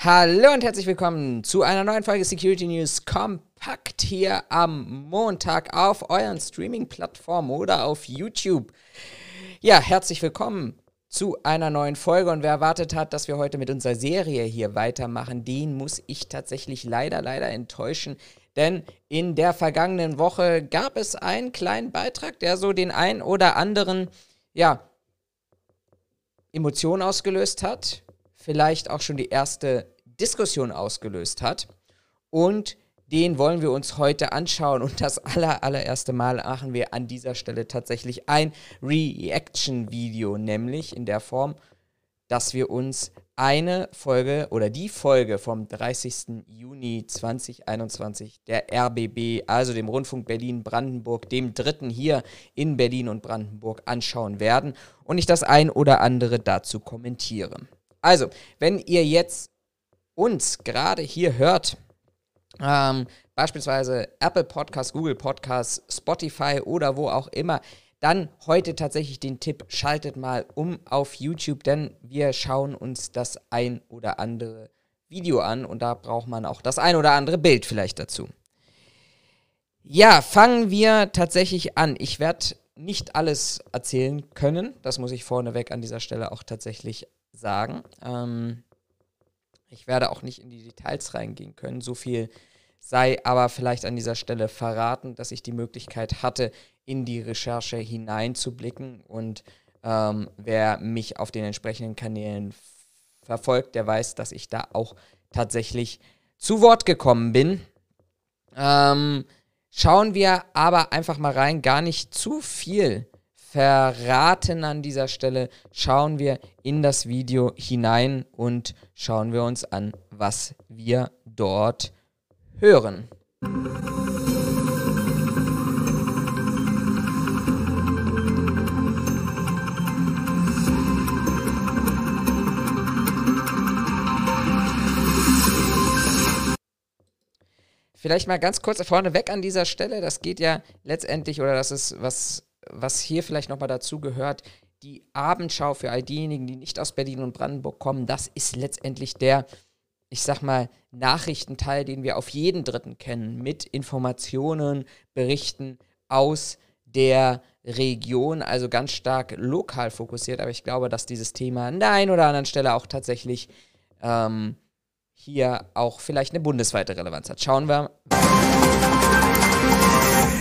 Hallo und herzlich willkommen zu einer neuen Folge Security News Kompakt hier am Montag auf euren Streaming-Plattformen oder auf YouTube. Ja, herzlich willkommen zu einer neuen Folge und wer erwartet hat, dass wir heute mit unserer Serie hier weitermachen, den muss ich tatsächlich leider, leider enttäuschen. Denn in der vergangenen Woche gab es einen kleinen Beitrag, der so den ein oder anderen, ja, Emotionen ausgelöst hat, vielleicht auch schon die erste Diskussion ausgelöst hat. Und den wollen wir uns heute anschauen. Und das aller, allererste Mal machen wir an dieser Stelle tatsächlich ein Reaction-Video, nämlich in der Form, dass wir uns eine Folge oder die Folge vom 30. Juni 2021 der RBB, also dem Rundfunk Berlin-Brandenburg, dem dritten hier in Berlin und Brandenburg anschauen werden und ich das ein oder andere dazu kommentiere. Also, wenn ihr jetzt uns gerade hier hört, ähm, beispielsweise Apple Podcasts, Google Podcasts, Spotify oder wo auch immer, dann heute tatsächlich den Tipp, schaltet mal um auf YouTube, denn wir schauen uns das ein oder andere Video an und da braucht man auch das ein oder andere Bild vielleicht dazu. Ja, fangen wir tatsächlich an. Ich werde nicht alles erzählen können, das muss ich vorneweg an dieser Stelle auch tatsächlich sagen. Ähm, ich werde auch nicht in die Details reingehen können. So viel sei aber vielleicht an dieser Stelle verraten, dass ich die Möglichkeit hatte, in die Recherche hineinzublicken. Und ähm, wer mich auf den entsprechenden Kanälen verfolgt, der weiß, dass ich da auch tatsächlich zu Wort gekommen bin. Ähm, schauen wir aber einfach mal rein, gar nicht zu viel verraten an dieser Stelle, schauen wir in das Video hinein und schauen wir uns an, was wir dort hören. Vielleicht mal ganz kurz vorneweg an dieser Stelle, das geht ja letztendlich, oder das ist was was hier vielleicht nochmal dazu gehört, die Abendschau für all diejenigen, die nicht aus Berlin und Brandenburg kommen, das ist letztendlich der, ich sag mal, Nachrichtenteil, den wir auf jeden Dritten kennen, mit Informationen, Berichten aus der Region, also ganz stark lokal fokussiert. Aber ich glaube, dass dieses Thema an der einen oder anderen Stelle auch tatsächlich ähm, hier auch vielleicht eine bundesweite Relevanz hat. Schauen wir.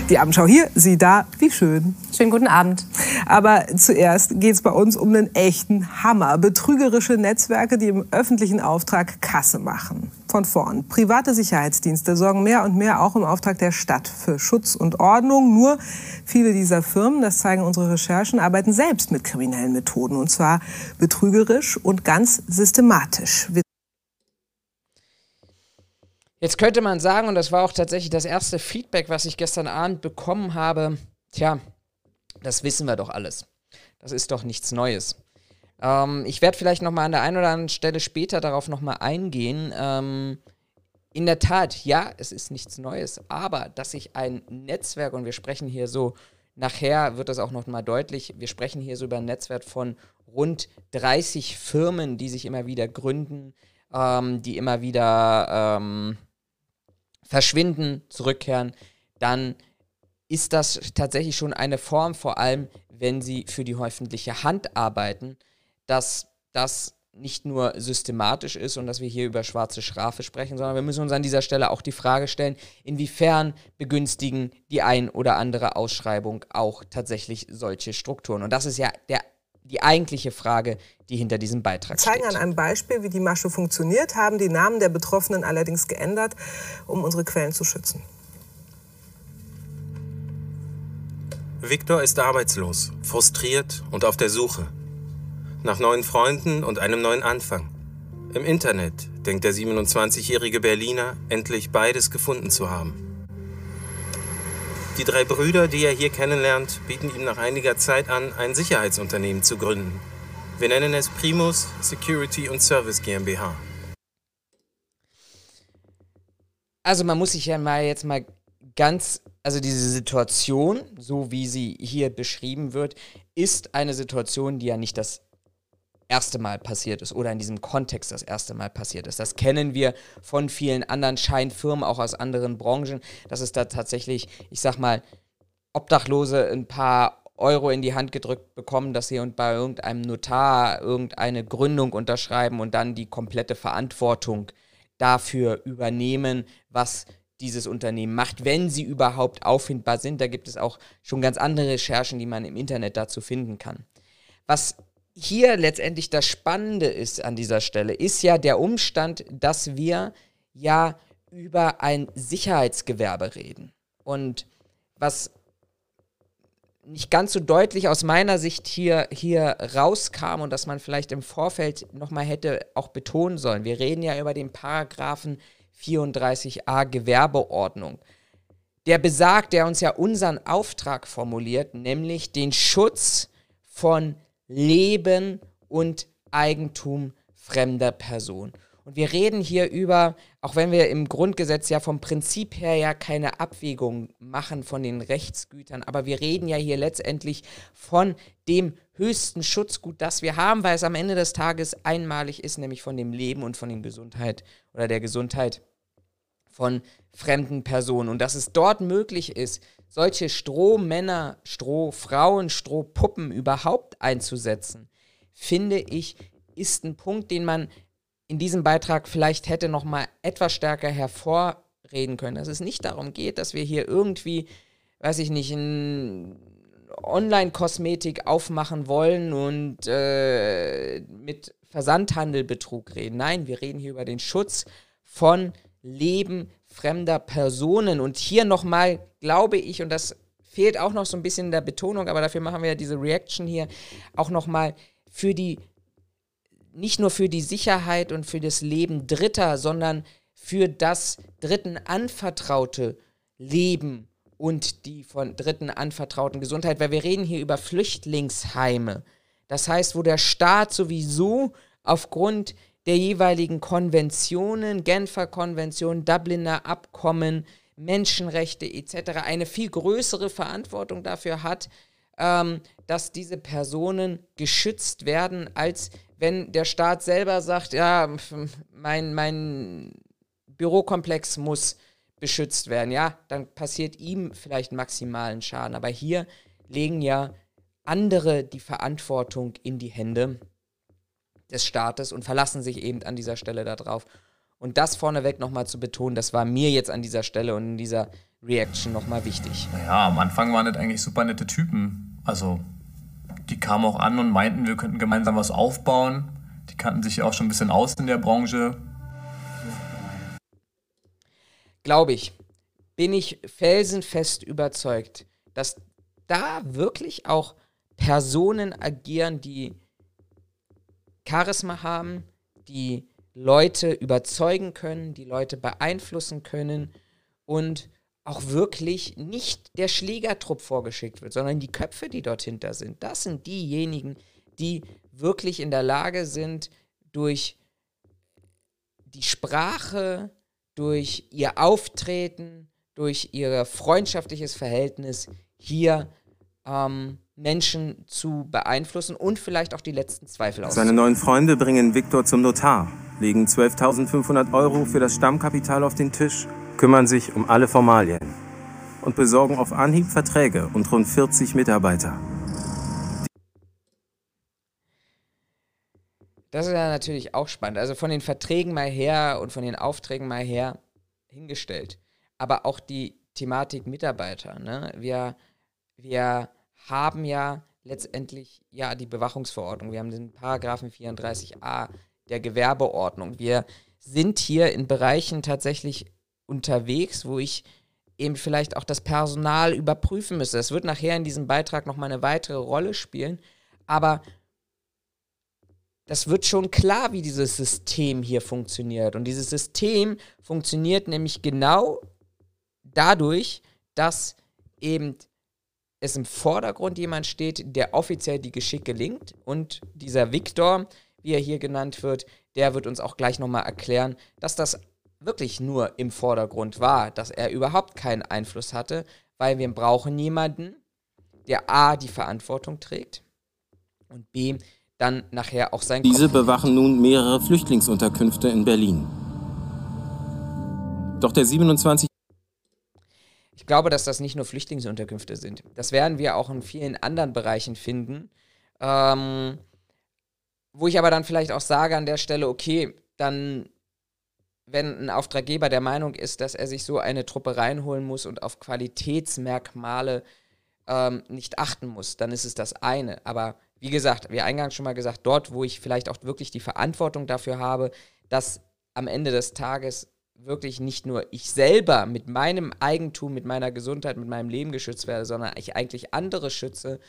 Die Abendschau hier, Sie da, wie schön. Schönen guten Abend. Aber zuerst geht es bei uns um einen echten Hammer. Betrügerische Netzwerke, die im öffentlichen Auftrag Kasse machen. Von vorn. Private Sicherheitsdienste sorgen mehr und mehr auch im Auftrag der Stadt für Schutz und Ordnung. Nur viele dieser Firmen, das zeigen unsere Recherchen, arbeiten selbst mit kriminellen Methoden. Und zwar betrügerisch und ganz systematisch. Jetzt könnte man sagen, und das war auch tatsächlich das erste Feedback, was ich gestern Abend bekommen habe, tja, das wissen wir doch alles. Das ist doch nichts Neues. Ähm, ich werde vielleicht nochmal an der einen oder anderen Stelle später darauf nochmal eingehen. Ähm, in der Tat, ja, es ist nichts Neues, aber dass sich ein Netzwerk, und wir sprechen hier so, nachher wird das auch nochmal deutlich, wir sprechen hier so über ein Netzwerk von rund 30 Firmen, die sich immer wieder gründen, ähm, die immer wieder ähm, verschwinden, zurückkehren, dann ist das tatsächlich schon eine Form, vor allem wenn sie für die öffentliche Hand arbeiten, dass das nicht nur systematisch ist und dass wir hier über schwarze Schafe sprechen, sondern wir müssen uns an dieser Stelle auch die Frage stellen, inwiefern begünstigen die ein oder andere Ausschreibung auch tatsächlich solche Strukturen. Und das ist ja der die eigentliche Frage, die hinter diesem Beitrag steht. Wir zeigen an einem Beispiel, wie die Masche funktioniert, haben die Namen der Betroffenen allerdings geändert, um unsere Quellen zu schützen. Viktor ist arbeitslos, frustriert und auf der Suche. Nach neuen Freunden und einem neuen Anfang. Im Internet denkt der 27-jährige Berliner, endlich beides gefunden zu haben. Die drei Brüder, die er hier kennenlernt, bieten ihm nach einiger Zeit an, ein Sicherheitsunternehmen zu gründen. Wir nennen es Primus Security und Service GmbH. Also man muss sich ja mal jetzt mal ganz, also diese Situation, so wie sie hier beschrieben wird, ist eine Situation, die ja nicht das erste Mal passiert ist oder in diesem Kontext das erste Mal passiert ist. Das kennen wir von vielen anderen Scheinfirmen, auch aus anderen Branchen, dass es da tatsächlich, ich sag mal, Obdachlose ein paar Euro in die Hand gedrückt bekommen, dass sie bei irgendeinem Notar irgendeine Gründung unterschreiben und dann die komplette Verantwortung dafür übernehmen, was dieses Unternehmen macht, wenn sie überhaupt auffindbar sind. Da gibt es auch schon ganz andere Recherchen, die man im Internet dazu finden kann. Was hier letztendlich das Spannende ist an dieser Stelle, ist ja der Umstand, dass wir ja über ein Sicherheitsgewerbe reden. Und was nicht ganz so deutlich aus meiner Sicht hier, hier rauskam und dass man vielleicht im Vorfeld nochmal hätte auch betonen sollen. Wir reden ja über den Paragraphen 34a Gewerbeordnung. Der besagt, der uns ja unseren Auftrag formuliert, nämlich den Schutz von Leben und Eigentum fremder Personen. Und wir reden hier über, auch wenn wir im Grundgesetz ja vom Prinzip her ja keine Abwägung machen von den Rechtsgütern, aber wir reden ja hier letztendlich von dem höchsten Schutzgut, das wir haben, weil es am Ende des Tages einmalig ist, nämlich von dem Leben und von der Gesundheit oder der Gesundheit von fremden Personen. Und dass es dort möglich ist, solche Strohmänner, Strohfrauen, Strohpuppen überhaupt einzusetzen, finde ich, ist ein Punkt, den man in diesem Beitrag vielleicht hätte noch mal etwas stärker hervorreden können, dass es nicht darum geht, dass wir hier irgendwie, weiß ich nicht, ein Online-Kosmetik aufmachen wollen und äh, mit Versandhandelbetrug reden. Nein, wir reden hier über den Schutz von Leben fremder Personen. Und hier nochmal, glaube ich, und das fehlt auch noch so ein bisschen in der Betonung, aber dafür machen wir ja diese Reaction hier, auch nochmal für die nicht nur für die Sicherheit und für das Leben Dritter, sondern für das Dritten anvertraute Leben und die von Dritten anvertrauten Gesundheit, weil wir reden hier über Flüchtlingsheime. Das heißt, wo der Staat sowieso aufgrund der jeweiligen Konventionen, Genfer Konvention, Dubliner Abkommen, Menschenrechte etc. eine viel größere Verantwortung dafür hat, ähm, dass diese Personen geschützt werden, als wenn der Staat selber sagt, ja, mein, mein Bürokomplex muss beschützt werden, ja, dann passiert ihm vielleicht maximalen Schaden. Aber hier legen ja andere die Verantwortung in die Hände des Staates und verlassen sich eben an dieser Stelle darauf. Und das vorneweg nochmal zu betonen, das war mir jetzt an dieser Stelle und in dieser Reaction nochmal wichtig. Naja, am Anfang waren das eigentlich super nette Typen. Also die kamen auch an und meinten, wir könnten gemeinsam was aufbauen. Die kannten sich ja auch schon ein bisschen aus in der Branche. Glaube ich, bin ich felsenfest überzeugt, dass da wirklich auch Personen agieren, die Charisma haben, die Leute überzeugen können, die Leute beeinflussen können und auch wirklich nicht der Schlägertrupp vorgeschickt wird, sondern die Köpfe, die dort hinter sind. Das sind diejenigen, die wirklich in der Lage sind, durch die Sprache, durch ihr Auftreten, durch ihr freundschaftliches Verhältnis hier ähm, Menschen zu beeinflussen und vielleicht auch die letzten Zweifel aus. Seine neuen Freunde bringen Viktor zum Notar, legen 12.500 Euro für das Stammkapital auf den Tisch kümmern sich um alle Formalien und besorgen auf Anhieb Verträge und rund 40 Mitarbeiter. Das ist ja natürlich auch spannend. Also von den Verträgen mal her und von den Aufträgen mal her hingestellt. Aber auch die Thematik Mitarbeiter. Ne? Wir, wir haben ja letztendlich ja die Bewachungsverordnung. Wir haben den Paragraphen 34a der Gewerbeordnung. Wir sind hier in Bereichen tatsächlich unterwegs, wo ich eben vielleicht auch das Personal überprüfen müsste. Das wird nachher in diesem Beitrag nochmal eine weitere Rolle spielen, aber das wird schon klar, wie dieses System hier funktioniert. Und dieses System funktioniert nämlich genau dadurch, dass eben es im Vordergrund jemand steht, der offiziell die Geschicke linkt. Und dieser Viktor, wie er hier genannt wird, der wird uns auch gleich nochmal erklären, dass das wirklich nur im Vordergrund war, dass er überhaupt keinen Einfluss hatte, weil wir brauchen jemanden, der A, die Verantwortung trägt und B, dann nachher auch sein Diese Kopf bewachen nun mehrere Flüchtlingsunterkünfte in Berlin. Doch der 27 ich glaube, dass das nicht nur Flüchtlingsunterkünfte sind. Das werden wir auch in vielen anderen Bereichen finden. Ähm, wo ich aber dann vielleicht auch sage an der Stelle, okay, dann, wenn ein Auftraggeber der Meinung ist, dass er sich so eine Truppe reinholen muss und auf Qualitätsmerkmale ähm, nicht achten muss, dann ist es das eine. Aber wie gesagt, wie eingangs schon mal gesagt, dort, wo ich vielleicht auch wirklich die Verantwortung dafür habe, dass am Ende des Tages wirklich nicht nur ich selber mit meinem Eigentum, mit meiner Gesundheit, mit meinem Leben geschützt werde, sondern ich eigentlich andere schütze,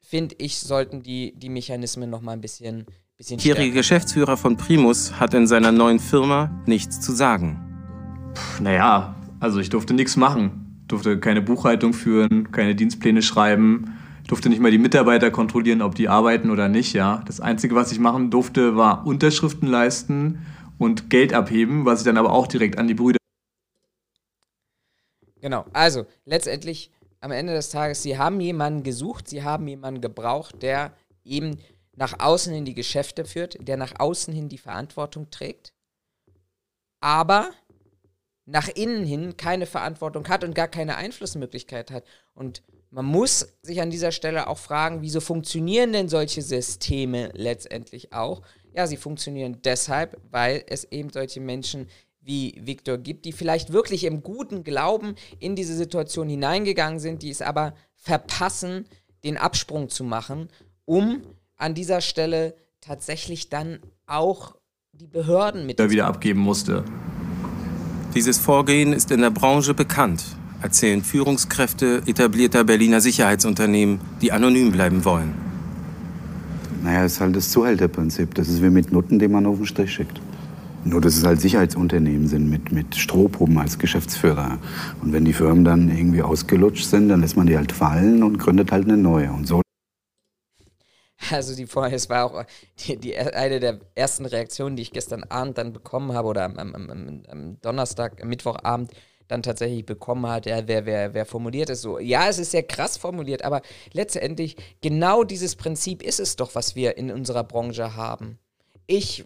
finde ich, sollten die, die Mechanismen noch mal ein bisschen, bisschen Jährige Geschäftsführer von Primus hat in seiner neuen Firma nichts zu sagen. Naja, also ich durfte nichts machen. Durfte keine Buchhaltung führen, keine Dienstpläne schreiben, durfte nicht mal die Mitarbeiter kontrollieren, ob die arbeiten oder nicht, ja. Das Einzige, was ich machen durfte, war Unterschriften leisten und Geld abheben, was ich dann aber auch direkt an die Brüder. Genau, also letztendlich am Ende des Tages, sie haben jemanden gesucht, sie haben jemanden gebraucht, der eben nach außen hin die Geschäfte führt, der nach außen hin die Verantwortung trägt, aber nach innen hin keine Verantwortung hat und gar keine Einflussmöglichkeit hat. Und man muss sich an dieser Stelle auch fragen, wieso funktionieren denn solche Systeme letztendlich auch? Ja, sie funktionieren deshalb, weil es eben solche Menschen wie Viktor gibt, die vielleicht wirklich im guten Glauben in diese Situation hineingegangen sind, die es aber verpassen, den Absprung zu machen, um an dieser Stelle tatsächlich dann auch die Behörden mit da wieder abgeben musste. Dieses Vorgehen ist in der Branche bekannt, erzählen Führungskräfte etablierter Berliner Sicherheitsunternehmen, die anonym bleiben wollen. Naja, ist halt das Zuhälterprinzip. Das ist wie mit Nutten, die man auf den Strich schickt. Nur, dass es halt Sicherheitsunternehmen sind mit, mit Strohpuppen als Geschäftsführer. Und wenn die Firmen dann irgendwie ausgelutscht sind, dann lässt man die halt fallen und gründet halt eine neue. Und so. Also die vorher, es war auch die, die, eine der ersten Reaktionen, die ich gestern Abend dann bekommen habe oder am, am, am, am Donnerstag, am Mittwochabend, dann tatsächlich bekommen hat, ja, wer, wer, wer formuliert es so. Ja, es ist sehr krass formuliert, aber letztendlich genau dieses Prinzip ist es doch, was wir in unserer Branche haben. Ich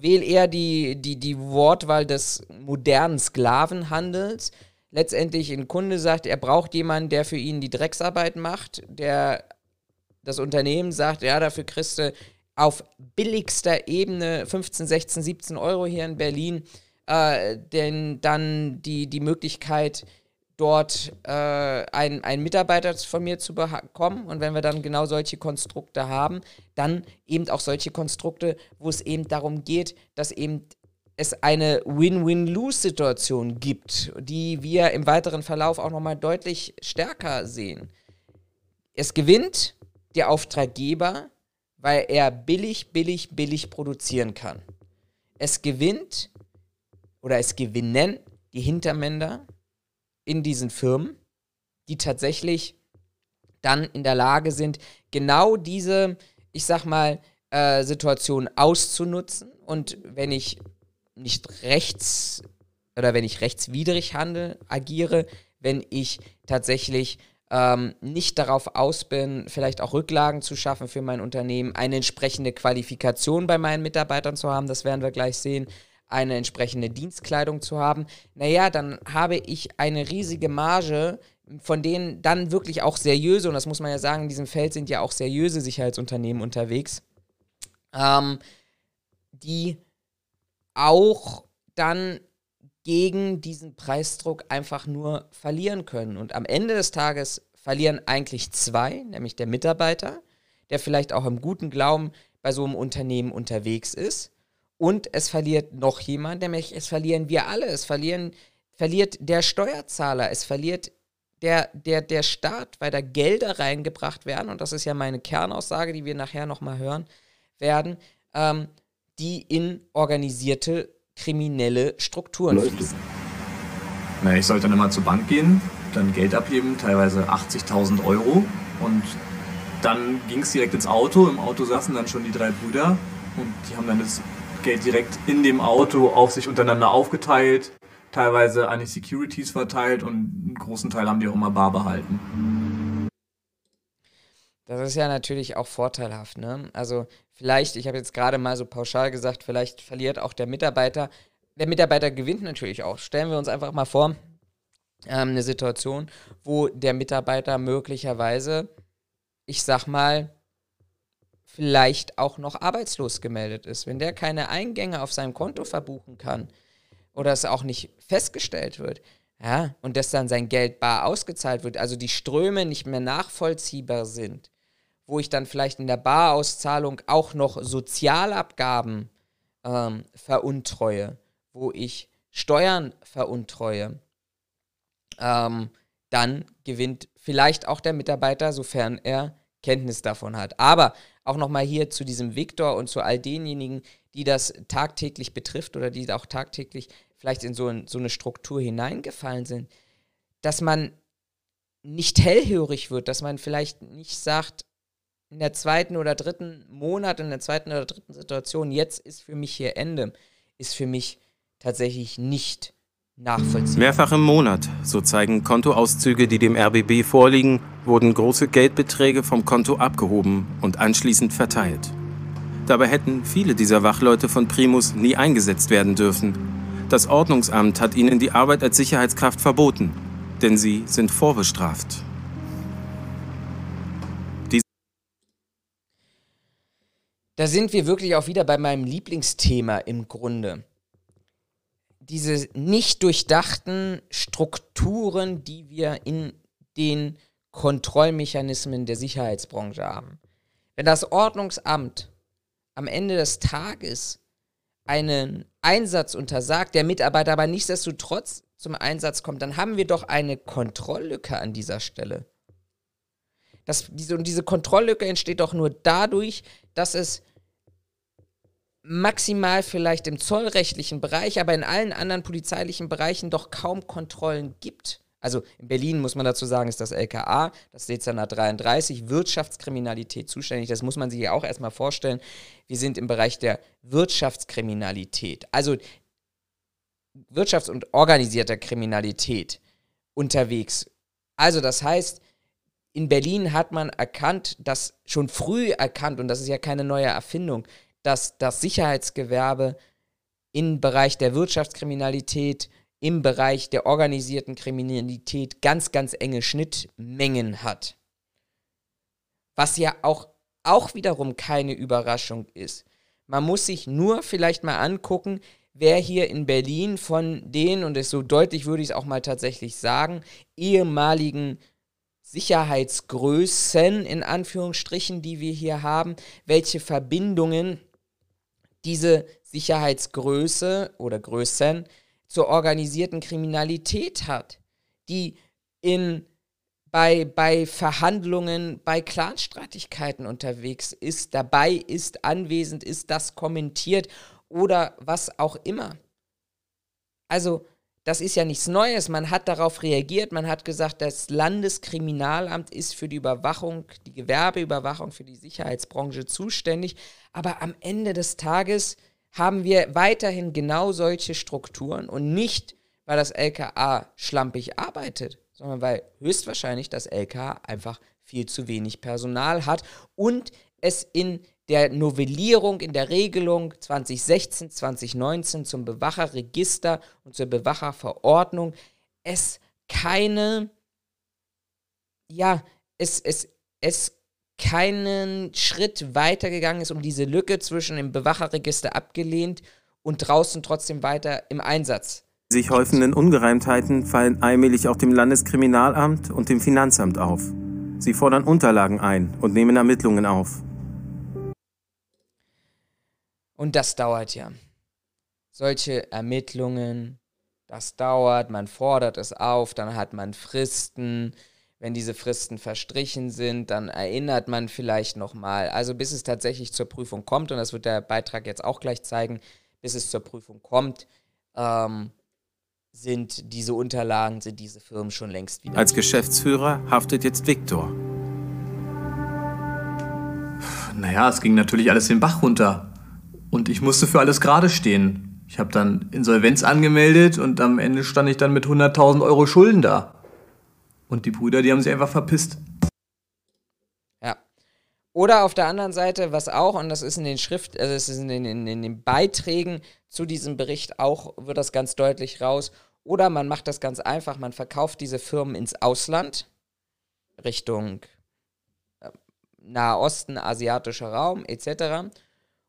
wähle eher die, die, die Wortwahl des modernen Sklavenhandels. Letztendlich ein Kunde sagt, er braucht jemanden, der für ihn die Drecksarbeit macht, der das Unternehmen sagt, ja, dafür kriegst du auf billigster Ebene 15, 16, 17 Euro hier in Berlin äh, denn dann die, die Möglichkeit, dort äh, einen, einen Mitarbeiter von mir zu bekommen. Und wenn wir dann genau solche Konstrukte haben, dann eben auch solche Konstrukte, wo es eben darum geht, dass eben es eine Win-Win-Lose-Situation gibt, die wir im weiteren Verlauf auch nochmal deutlich stärker sehen. Es gewinnt der Auftraggeber, weil er billig, billig, billig produzieren kann. Es gewinnt oder es gewinnen die Hintermänner in diesen Firmen, die tatsächlich dann in der Lage sind, genau diese, ich sag mal, äh, Situation auszunutzen. Und wenn ich nicht rechts oder wenn ich rechtswidrig handle, agiere, wenn ich tatsächlich ähm, nicht darauf aus bin, vielleicht auch Rücklagen zu schaffen für mein Unternehmen, eine entsprechende Qualifikation bei meinen Mitarbeitern zu haben, das werden wir gleich sehen, eine entsprechende Dienstkleidung zu haben, naja, dann habe ich eine riesige Marge, von denen dann wirklich auch seriöse, und das muss man ja sagen, in diesem Feld sind ja auch seriöse Sicherheitsunternehmen unterwegs, ähm, die auch dann gegen diesen Preisdruck einfach nur verlieren können. Und am Ende des Tages verlieren eigentlich zwei, nämlich der Mitarbeiter, der vielleicht auch im guten Glauben bei so einem Unternehmen unterwegs ist und es verliert noch jemand, nämlich es verlieren wir alle. Es verlieren, verliert der Steuerzahler, es verliert der, der, der Staat, weil da Gelder reingebracht werden, und das ist ja meine Kernaussage, die wir nachher nochmal hören werden, ähm, die in organisierte kriminelle Strukturen fließen. Na, ich sollte dann immer zur Bank gehen, dann Geld abheben, teilweise 80.000 Euro. Und dann ging es direkt ins Auto. Im Auto saßen dann schon die drei Brüder und die haben dann das Geld direkt in dem Auto auf sich untereinander aufgeteilt, teilweise an die Securities verteilt und einen großen Teil haben die auch immer bar behalten. Das ist ja natürlich auch vorteilhaft, ne? Also vielleicht, ich habe jetzt gerade mal so pauschal gesagt, vielleicht verliert auch der Mitarbeiter. Der Mitarbeiter gewinnt natürlich auch. Stellen wir uns einfach mal vor, ähm, eine Situation, wo der Mitarbeiter möglicherweise, ich sag mal, vielleicht auch noch arbeitslos gemeldet ist. Wenn der keine Eingänge auf seinem Konto verbuchen kann oder es auch nicht festgestellt wird, ja, und dass dann sein Geld bar ausgezahlt wird, also die Ströme nicht mehr nachvollziehbar sind, wo ich dann vielleicht in der Barauszahlung auch noch Sozialabgaben ähm, veruntreue, wo ich Steuern veruntreue, ähm, dann gewinnt vielleicht auch der Mitarbeiter, sofern er Kenntnis davon hat. Aber auch nochmal hier zu diesem Viktor und zu all denjenigen, die das tagtäglich betrifft oder die auch tagtäglich vielleicht in so, ein, so eine Struktur hineingefallen sind, dass man nicht hellhörig wird, dass man vielleicht nicht sagt, in der zweiten oder dritten Monat, in der zweiten oder dritten Situation, jetzt ist für mich hier Ende, ist für mich tatsächlich nicht nachvollziehbar. Mehrfach im Monat, so zeigen Kontoauszüge, die dem RBB vorliegen, wurden große Geldbeträge vom Konto abgehoben und anschließend verteilt. Dabei hätten viele dieser Wachleute von Primus nie eingesetzt werden dürfen. Das Ordnungsamt hat ihnen die Arbeit als Sicherheitskraft verboten, denn sie sind vorbestraft. Da sind wir wirklich auch wieder bei meinem Lieblingsthema im Grunde. Diese nicht durchdachten Strukturen, die wir in den Kontrollmechanismen der Sicherheitsbranche haben. Wenn das Ordnungsamt am Ende des Tages einen Einsatz untersagt, der Mitarbeiter aber nichtsdestotrotz zum Einsatz kommt, dann haben wir doch eine Kontrolllücke an dieser Stelle. Das, diese, und diese Kontrolllücke entsteht doch nur dadurch, dass es maximal vielleicht im zollrechtlichen Bereich, aber in allen anderen polizeilichen Bereichen doch kaum Kontrollen gibt. Also in Berlin muss man dazu sagen, ist das LKA, das Dezernat 33, Wirtschaftskriminalität zuständig. Das muss man sich ja auch erstmal vorstellen. Wir sind im Bereich der Wirtschaftskriminalität, also Wirtschafts- und organisierter Kriminalität unterwegs. Also das heißt, in Berlin hat man erkannt, dass schon früh erkannt, und das ist ja keine neue Erfindung, dass das Sicherheitsgewerbe im Bereich der Wirtschaftskriminalität, im Bereich der organisierten Kriminalität ganz, ganz enge Schnittmengen hat. Was ja auch, auch wiederum keine Überraschung ist. Man muss sich nur vielleicht mal angucken, wer hier in Berlin von den, und so deutlich würde ich es auch mal tatsächlich sagen, ehemaligen Sicherheitsgrößen in Anführungsstrichen, die wir hier haben, welche Verbindungen diese Sicherheitsgröße oder Größen zur organisierten Kriminalität hat, die in, bei, bei Verhandlungen, bei Clanstreitigkeiten unterwegs ist, dabei ist, anwesend ist, das kommentiert oder was auch immer. Also das ist ja nichts Neues. Man hat darauf reagiert. Man hat gesagt, das Landeskriminalamt ist für die Überwachung, die Gewerbeüberwachung für die Sicherheitsbranche zuständig. Aber am Ende des Tages haben wir weiterhin genau solche Strukturen und nicht, weil das LKA schlampig arbeitet, sondern weil höchstwahrscheinlich das LKA einfach viel zu wenig Personal hat und es in der Novellierung in der Regelung 2016, 2019 zum Bewacherregister und zur Bewacherverordnung es keine, ja, es, es, es keinen Schritt weitergegangen ist, um diese Lücke zwischen dem Bewacherregister abgelehnt und draußen trotzdem weiter im Einsatz. Sich häufenden Ungereimtheiten fallen allmählich auch dem Landeskriminalamt und dem Finanzamt auf. Sie fordern Unterlagen ein und nehmen Ermittlungen auf. Und das dauert ja. Solche Ermittlungen, das dauert, man fordert es auf, dann hat man Fristen. Wenn diese Fristen verstrichen sind, dann erinnert man vielleicht nochmal. Also bis es tatsächlich zur Prüfung kommt, und das wird der Beitrag jetzt auch gleich zeigen, bis es zur Prüfung kommt, ähm, sind diese Unterlagen, sind diese Firmen schon längst wieder. Als Geschäftsführer haftet jetzt Viktor. Naja, es ging natürlich alles den Bach runter. Und ich musste für alles gerade stehen. Ich habe dann Insolvenz angemeldet und am Ende stand ich dann mit 100.000 Euro Schulden da. Und die Brüder, die haben sich einfach verpisst. Ja, Oder auf der anderen Seite, was auch, und das ist in den Schrift, also es ist in den, in, in den Beiträgen zu diesem Bericht auch, wird das ganz deutlich raus. Oder man macht das ganz einfach, man verkauft diese Firmen ins Ausland, Richtung äh, Nahosten, asiatischer Raum etc.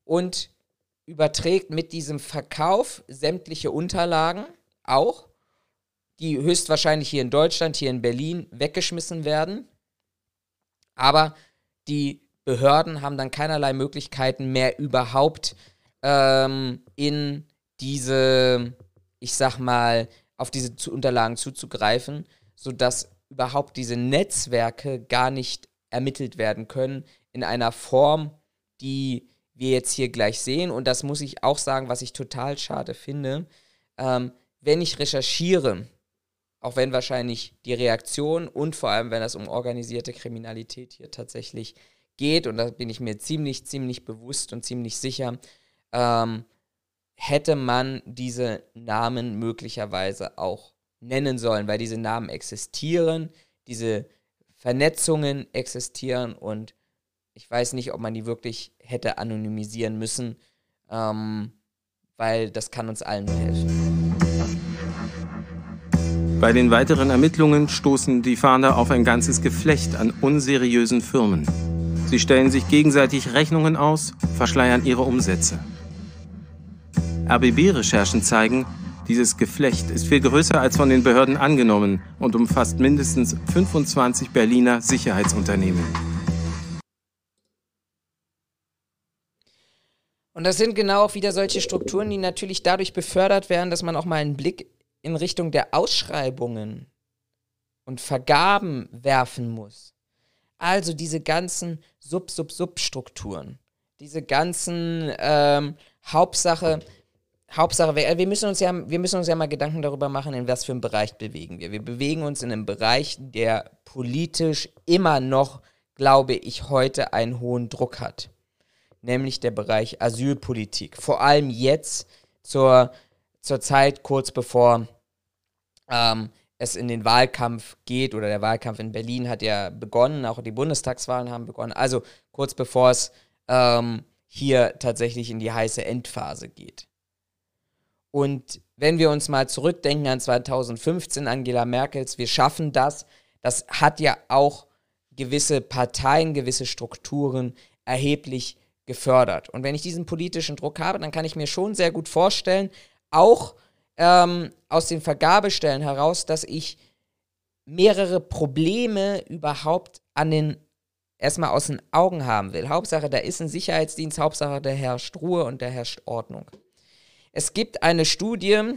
Und überträgt mit diesem Verkauf sämtliche Unterlagen auch, die höchstwahrscheinlich hier in Deutschland, hier in Berlin weggeschmissen werden. Aber die Behörden haben dann keinerlei Möglichkeiten mehr überhaupt ähm, in diese, ich sag mal, auf diese Unterlagen zuzugreifen, sodass überhaupt diese Netzwerke gar nicht ermittelt werden können in einer Form, die wir jetzt hier gleich sehen. Und das muss ich auch sagen, was ich total schade finde. Ähm, wenn ich recherchiere, auch wenn wahrscheinlich die Reaktion und vor allem, wenn es um organisierte Kriminalität hier tatsächlich geht, und da bin ich mir ziemlich, ziemlich bewusst und ziemlich sicher, ähm, hätte man diese Namen möglicherweise auch nennen sollen, weil diese Namen existieren, diese Vernetzungen existieren und ich weiß nicht, ob man die wirklich hätte anonymisieren müssen, ähm, weil das kann uns allen helfen. Bei den weiteren Ermittlungen stoßen die Fahnder auf ein ganzes Geflecht an unseriösen Firmen. Sie stellen sich gegenseitig Rechnungen aus, verschleiern ihre Umsätze. RBB-Recherchen zeigen, dieses Geflecht ist viel größer als von den Behörden angenommen und umfasst mindestens 25 Berliner Sicherheitsunternehmen. Und das sind genau auch wieder solche Strukturen, die natürlich dadurch befördert werden, dass man auch mal einen Blick in Richtung der Ausschreibungen und Vergaben werfen muss. Also diese ganzen Sub-Sub-Sub-Strukturen, diese ganzen ähm, Hauptsache, Hauptsache, wir, wir, müssen uns ja, wir müssen uns ja mal Gedanken darüber machen, in was für einem Bereich bewegen wir. Wir bewegen uns in einem Bereich, der politisch immer noch, glaube ich, heute einen hohen Druck hat. Nämlich der Bereich Asylpolitik. Vor allem jetzt zur, zur Zeit kurz bevor ähm, es in den Wahlkampf geht oder der Wahlkampf in Berlin hat ja begonnen, auch die Bundestagswahlen haben begonnen. Also kurz bevor es ähm, hier tatsächlich in die heiße Endphase geht. Und wenn wir uns mal zurückdenken an 2015, Angela Merkels, wir schaffen das, das hat ja auch gewisse Parteien, gewisse Strukturen erheblich gefördert. Und wenn ich diesen politischen Druck habe, dann kann ich mir schon sehr gut vorstellen, auch ähm, aus den Vergabestellen heraus, dass ich mehrere Probleme überhaupt an den erstmal aus den Augen haben will. Hauptsache, da ist ein Sicherheitsdienst, Hauptsache, da herrscht Ruhe und da herrscht Ordnung. Es gibt eine Studie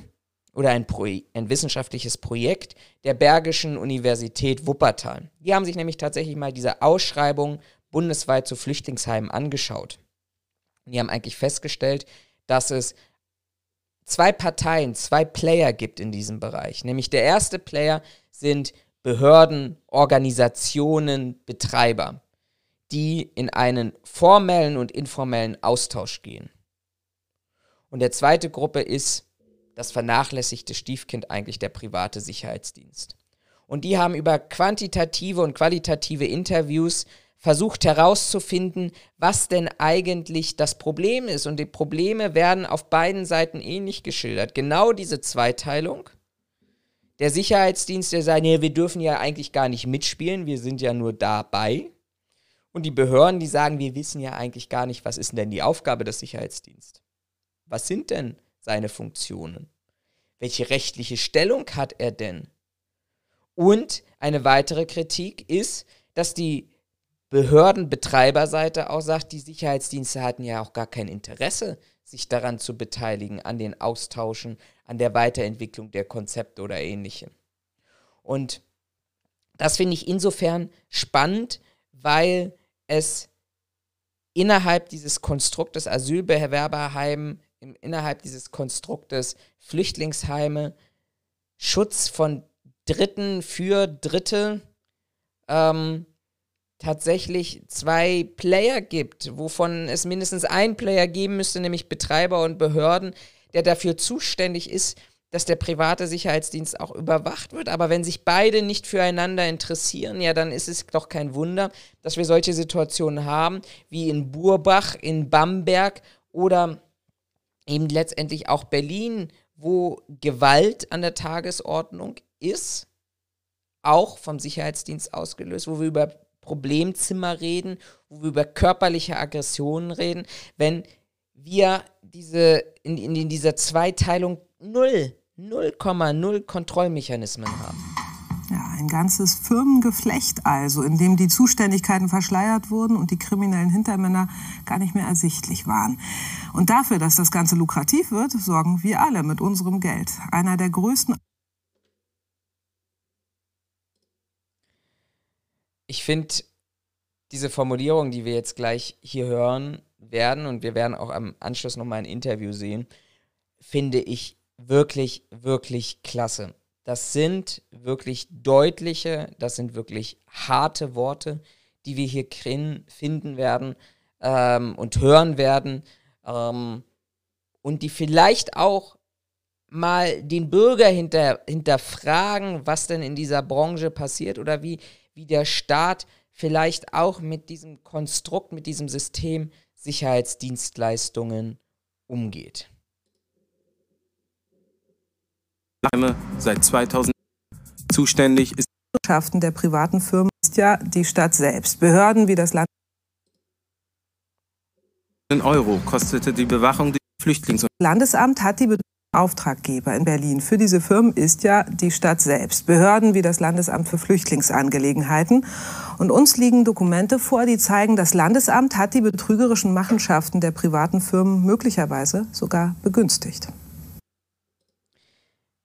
oder ein, ein wissenschaftliches Projekt der Bergischen Universität Wuppertal. Die haben sich nämlich tatsächlich mal diese Ausschreibung bundesweit zu Flüchtlingsheimen angeschaut. Die haben eigentlich festgestellt, dass es zwei Parteien, zwei Player gibt in diesem Bereich. Nämlich der erste Player sind Behörden, Organisationen, Betreiber, die in einen formellen und informellen Austausch gehen. Und der zweite Gruppe ist das vernachlässigte Stiefkind eigentlich der private Sicherheitsdienst. Und die haben über quantitative und qualitative Interviews versucht herauszufinden, was denn eigentlich das Problem ist. Und die Probleme werden auf beiden Seiten ähnlich geschildert. Genau diese Zweiteilung. Der Sicherheitsdienst, der sagt, nee, wir dürfen ja eigentlich gar nicht mitspielen, wir sind ja nur dabei. Und die Behörden, die sagen, wir wissen ja eigentlich gar nicht, was ist denn die Aufgabe des Sicherheitsdienstes. Was sind denn seine Funktionen? Welche rechtliche Stellung hat er denn? Und eine weitere Kritik ist, dass die Behördenbetreiberseite auch sagt, die Sicherheitsdienste hatten ja auch gar kein Interesse, sich daran zu beteiligen, an den Austauschen, an der Weiterentwicklung der Konzepte oder ähnlichem. Und das finde ich insofern spannend, weil es innerhalb dieses Konstruktes Asylbewerberheim im, innerhalb dieses Konstruktes Flüchtlingsheime, Schutz von Dritten für Dritte ähm, tatsächlich zwei Player gibt, wovon es mindestens einen Player geben müsste, nämlich Betreiber und Behörden, der dafür zuständig ist, dass der private Sicherheitsdienst auch überwacht wird. Aber wenn sich beide nicht füreinander interessieren, ja, dann ist es doch kein Wunder, dass wir solche Situationen haben, wie in Burbach, in Bamberg oder eben letztendlich auch Berlin, wo Gewalt an der Tagesordnung ist, auch vom Sicherheitsdienst ausgelöst, wo wir über Problemzimmer reden, wo wir über körperliche Aggressionen reden, wenn wir diese in, in, in dieser Zweiteilung null 0,0 Kontrollmechanismen haben. Ja, ein ganzes Firmengeflecht also, in dem die Zuständigkeiten verschleiert wurden und die kriminellen Hintermänner gar nicht mehr ersichtlich waren. Und dafür, dass das Ganze lukrativ wird, sorgen wir alle mit unserem Geld. Einer der größten. Ich finde diese Formulierung, die wir jetzt gleich hier hören werden, und wir werden auch am Anschluss nochmal ein Interview sehen, finde ich wirklich, wirklich klasse. Das sind wirklich deutliche, das sind wirklich harte Worte, die wir hier finden werden ähm, und hören werden ähm, und die vielleicht auch mal den Bürger hinter, hinterfragen, was denn in dieser Branche passiert oder wie, wie der Staat vielleicht auch mit diesem Konstrukt, mit diesem System Sicherheitsdienstleistungen umgeht seit 2000 zuständig ist. der privaten Firmen ist ja die Stadt selbst. Behörden wie das Land. Euro kostete die Bewachung des Flüchtlings. Landesamt hat die Auftraggeber in Berlin für diese Firmen ist ja die Stadt selbst. Behörden wie das Landesamt für Flüchtlingsangelegenheiten. Und uns liegen Dokumente vor, die zeigen, das Landesamt hat die betrügerischen Machenschaften der privaten Firmen möglicherweise sogar begünstigt.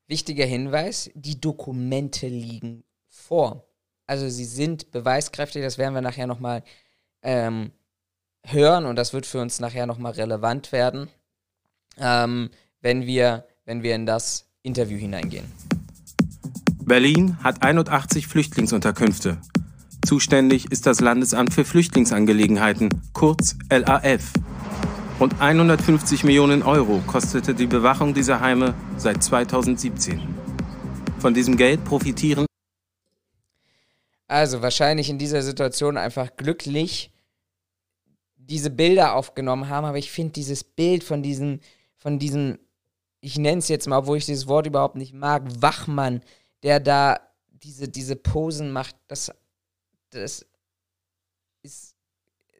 Wichtiger Hinweis, die Dokumente liegen vor. Also sie sind beweiskräftig, das werden wir nachher nochmal ähm, hören und das wird für uns nachher nochmal relevant werden, ähm, wenn, wir, wenn wir in das Interview hineingehen. Berlin hat 81 Flüchtlingsunterkünfte. Zuständig ist das Landesamt für Flüchtlingsangelegenheiten, kurz LAF. Rund 150 Millionen Euro kostete die Bewachung dieser Heime seit 2017. Von diesem Geld profitieren also wahrscheinlich in dieser Situation einfach glücklich diese Bilder aufgenommen haben, aber ich finde dieses Bild von diesem, von diesem, ich nenne es jetzt mal, obwohl ich dieses Wort überhaupt nicht mag, Wachmann, der da diese, diese Posen macht, das, das ist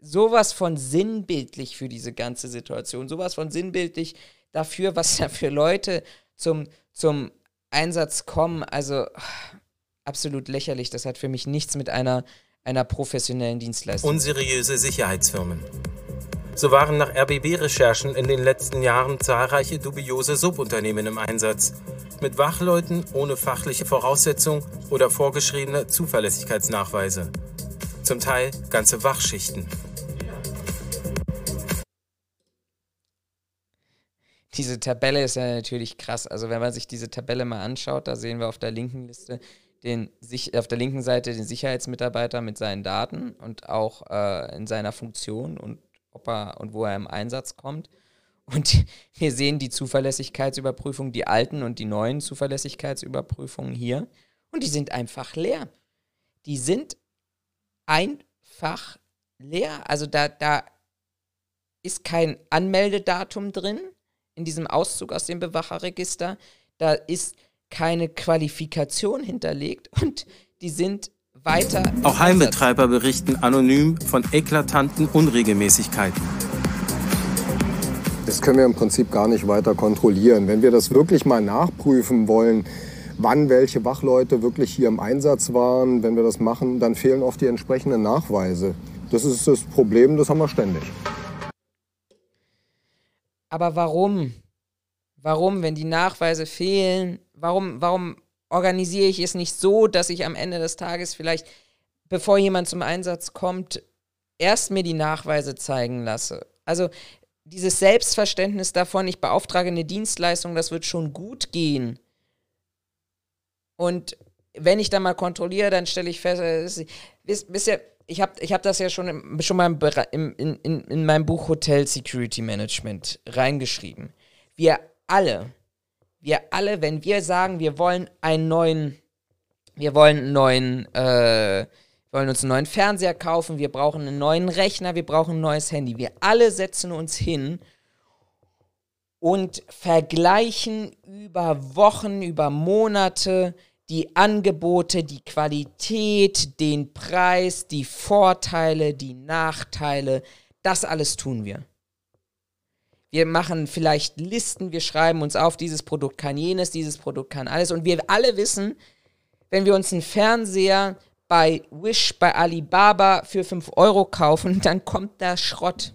sowas von sinnbildlich für diese ganze Situation, sowas von sinnbildlich dafür, was da für Leute zum, zum Einsatz kommen. Also absolut lächerlich. Das hat für mich nichts mit einer, einer professionellen Dienstleistung. Unseriöse Sicherheitsfirmen. So waren nach RBB-Recherchen in den letzten Jahren zahlreiche dubiose Subunternehmen im Einsatz. Mit Wachleuten ohne fachliche Voraussetzung oder vorgeschriebene Zuverlässigkeitsnachweise. Zum Teil ganze Wachschichten. diese Tabelle ist ja natürlich krass. Also wenn man sich diese Tabelle mal anschaut, da sehen wir auf der linken Liste den, auf der linken Seite den Sicherheitsmitarbeiter mit seinen Daten und auch äh, in seiner Funktion und ob er und wo er im Einsatz kommt. Und wir sehen die Zuverlässigkeitsüberprüfung, die alten und die neuen Zuverlässigkeitsüberprüfungen hier. Und die sind einfach leer. Die sind einfach leer. Also da, da ist kein Anmeldedatum drin in diesem Auszug aus dem Bewacherregister, da ist keine Qualifikation hinterlegt und die sind weiter. Auch Heimbetreiber berichten anonym von eklatanten Unregelmäßigkeiten. Das können wir im Prinzip gar nicht weiter kontrollieren. Wenn wir das wirklich mal nachprüfen wollen, wann welche Wachleute wirklich hier im Einsatz waren, wenn wir das machen, dann fehlen oft die entsprechenden Nachweise. Das ist das Problem, das haben wir ständig. Aber warum? Warum, wenn die Nachweise fehlen, warum, warum organisiere ich es nicht so, dass ich am Ende des Tages vielleicht, bevor jemand zum Einsatz kommt, erst mir die Nachweise zeigen lasse? Also dieses Selbstverständnis davon, ich beauftrage eine Dienstleistung, das wird schon gut gehen. Und wenn ich dann mal kontrolliere, dann stelle ich fest, bisher, ich habe ich hab das ja schon, im, schon mal im, in, in, in meinem Buch Hotel Security Management reingeschrieben. Wir alle wir alle, wenn wir sagen, wir wollen einen neuen, wir wollen einen neuen, äh, wollen uns einen neuen Fernseher kaufen, wir brauchen einen neuen Rechner, wir brauchen ein neues Handy. Wir alle setzen uns hin und vergleichen über Wochen, über Monate die Angebote, die Qualität, den Preis, die Vorteile, die Nachteile. Das alles tun wir. Wir machen vielleicht Listen, wir schreiben uns auf, dieses Produkt kann jenes, dieses Produkt kann alles. Und wir alle wissen, wenn wir uns einen Fernseher bei Wish, bei Alibaba für 5 Euro kaufen, dann kommt da Schrott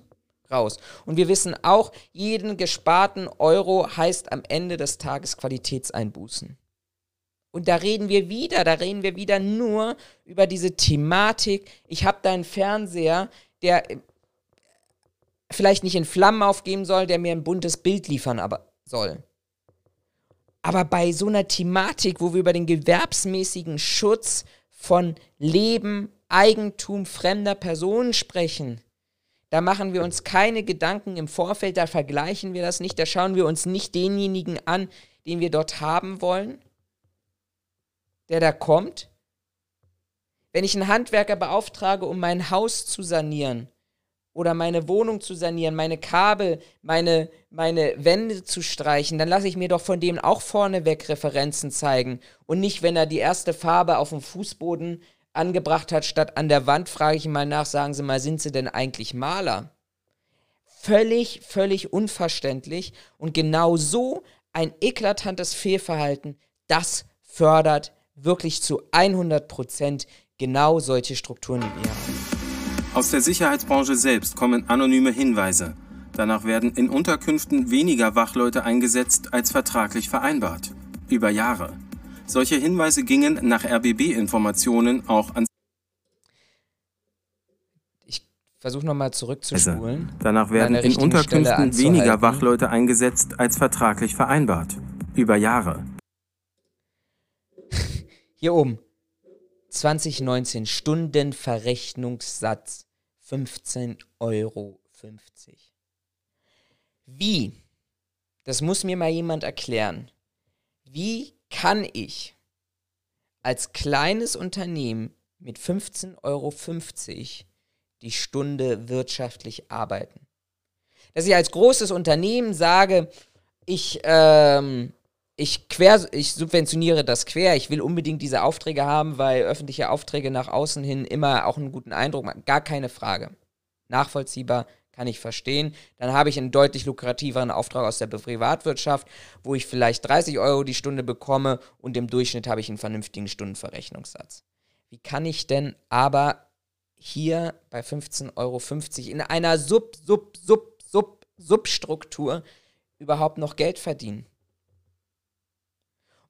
raus. Und wir wissen auch, jeden gesparten Euro heißt am Ende des Tages Qualitätseinbußen. Und da reden wir wieder, da reden wir wieder nur über diese Thematik. Ich habe da einen Fernseher, der vielleicht nicht in Flammen aufgeben soll, der mir ein buntes Bild liefern aber soll. Aber bei so einer Thematik, wo wir über den gewerbsmäßigen Schutz von Leben, Eigentum fremder Personen sprechen, da machen wir uns keine Gedanken im Vorfeld, da vergleichen wir das nicht, da schauen wir uns nicht denjenigen an, den wir dort haben wollen, der da kommt. Wenn ich einen Handwerker beauftrage, um mein Haus zu sanieren, oder meine Wohnung zu sanieren, meine Kabel, meine, meine Wände zu streichen, dann lasse ich mir doch von dem auch vorneweg Referenzen zeigen. Und nicht, wenn er die erste Farbe auf dem Fußboden angebracht hat, statt an der Wand, frage ich ihn mal nach, sagen Sie mal, sind Sie denn eigentlich Maler? Völlig, völlig unverständlich. Und genau so ein eklatantes Fehlverhalten, das fördert wirklich zu 100 Prozent genau solche Strukturen, die wir haben. Aus der Sicherheitsbranche selbst kommen anonyme Hinweise. Danach werden in Unterkünften weniger Wachleute eingesetzt als vertraglich vereinbart. Über Jahre. Solche Hinweise gingen nach RBB-Informationen auch an. Ich versuche nochmal zurückzuspulen. Also, danach werden in Unterkünften weniger Wachleute eingesetzt als vertraglich vereinbart. Über Jahre. Hier oben. 2019 Stundenverrechnungssatz 15,50 Euro. Wie? Das muss mir mal jemand erklären. Wie kann ich als kleines Unternehmen mit 15,50 Euro die Stunde wirtschaftlich arbeiten? Dass ich als großes Unternehmen sage, ich ähm, ich quer, ich subventioniere das quer. Ich will unbedingt diese Aufträge haben, weil öffentliche Aufträge nach außen hin immer auch einen guten Eindruck machen. Gar keine Frage. Nachvollziehbar, kann ich verstehen. Dann habe ich einen deutlich lukrativeren Auftrag aus der Privatwirtschaft, wo ich vielleicht 30 Euro die Stunde bekomme und im Durchschnitt habe ich einen vernünftigen Stundenverrechnungssatz. Wie kann ich denn aber hier bei 15,50 Euro in einer Sub, Sub, Sub, Sub, Substruktur überhaupt noch Geld verdienen?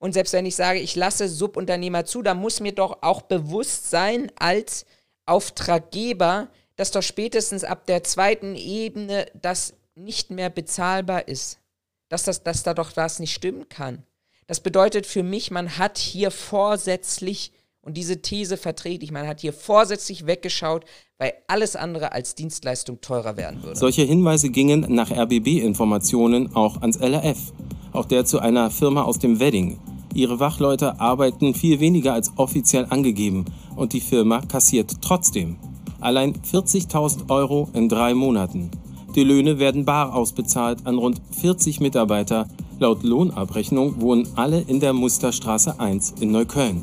Und selbst wenn ich sage, ich lasse Subunternehmer zu, dann muss mir doch auch bewusst sein als Auftraggeber, dass doch spätestens ab der zweiten Ebene das nicht mehr bezahlbar ist. Dass, das, dass da doch was nicht stimmen kann. Das bedeutet für mich, man hat hier vorsätzlich, und diese These vertrete ich, man hat hier vorsätzlich weggeschaut, weil alles andere als Dienstleistung teurer werden würde. Solche Hinweise gingen nach RBB-Informationen auch ans LRF, auch der zu einer Firma aus dem Wedding. Ihre Wachleute arbeiten viel weniger als offiziell angegeben und die Firma kassiert trotzdem. Allein 40.000 Euro in drei Monaten. Die Löhne werden bar ausbezahlt an rund 40 Mitarbeiter. Laut Lohnabrechnung wohnen alle in der Musterstraße 1 in Neukölln.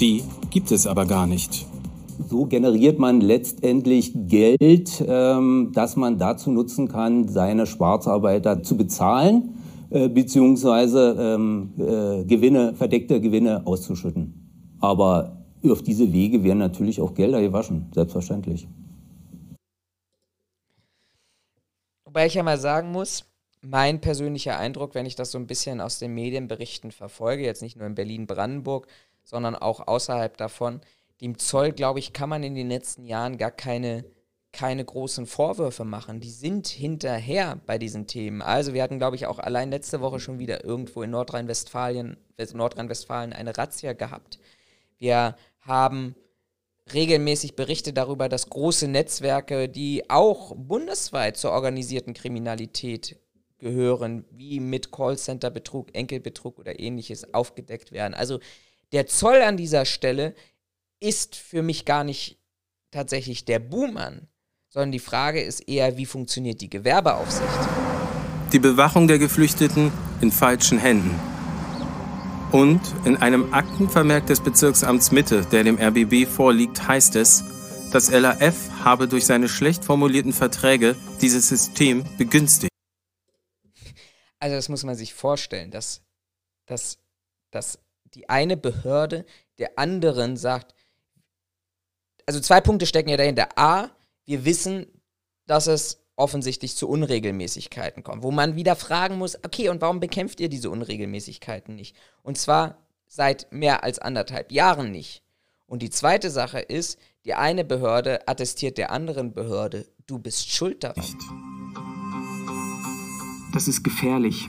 Die gibt es aber gar nicht. So generiert man letztendlich Geld, ähm, das man dazu nutzen kann, seine Schwarzarbeiter zu bezahlen äh, beziehungsweise ähm, äh, Gewinne, verdeckte Gewinne auszuschütten. Aber auf diese Wege werden natürlich auch Gelder gewaschen, selbstverständlich. Wobei ich ja mal sagen muss, mein persönlicher Eindruck, wenn ich das so ein bisschen aus den Medienberichten verfolge, jetzt nicht nur in Berlin-Brandenburg, sondern auch außerhalb davon, dem Zoll, glaube ich, kann man in den letzten Jahren gar keine keine großen Vorwürfe machen. Die sind hinterher bei diesen Themen. Also wir hatten, glaube ich, auch allein letzte Woche schon wieder irgendwo in Nordrhein-Westfalen Nordrhein-Westfalen eine Razzia gehabt. Wir haben regelmäßig Berichte darüber, dass große Netzwerke, die auch bundesweit zur organisierten Kriminalität gehören, wie mit Callcenter-Betrug, Enkelbetrug oder ähnliches aufgedeckt werden. Also der Zoll an dieser Stelle ist für mich gar nicht tatsächlich der Boom sondern die Frage ist eher, wie funktioniert die Gewerbeaufsicht? Die Bewachung der Geflüchteten in falschen Händen. Und in einem Aktenvermerk des Bezirksamts Mitte, der dem RBB vorliegt, heißt es, das LAF habe durch seine schlecht formulierten Verträge dieses System begünstigt. Also das muss man sich vorstellen, dass, dass, dass die eine Behörde der anderen sagt, also zwei Punkte stecken ja dahinter. A, wir wissen, dass es offensichtlich zu Unregelmäßigkeiten kommt, wo man wieder fragen muss, okay, und warum bekämpft ihr diese Unregelmäßigkeiten nicht? Und zwar seit mehr als anderthalb Jahren nicht. Und die zweite Sache ist, die eine Behörde attestiert der anderen Behörde, du bist schuld daran. Das ist gefährlich.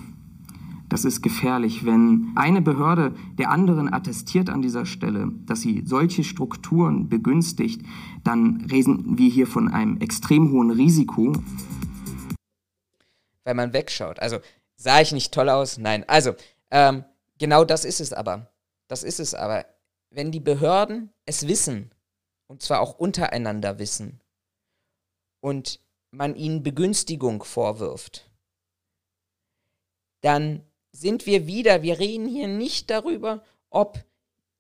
Das ist gefährlich, wenn eine Behörde der anderen attestiert an dieser Stelle, dass sie solche Strukturen begünstigt, dann reden wir hier von einem extrem hohen Risiko. Weil man wegschaut. Also sah ich nicht toll aus? Nein. Also ähm, genau das ist es aber. Das ist es aber. Wenn die Behörden es wissen, und zwar auch untereinander wissen, und man ihnen Begünstigung vorwirft, dann sind wir wieder, wir reden hier nicht darüber, ob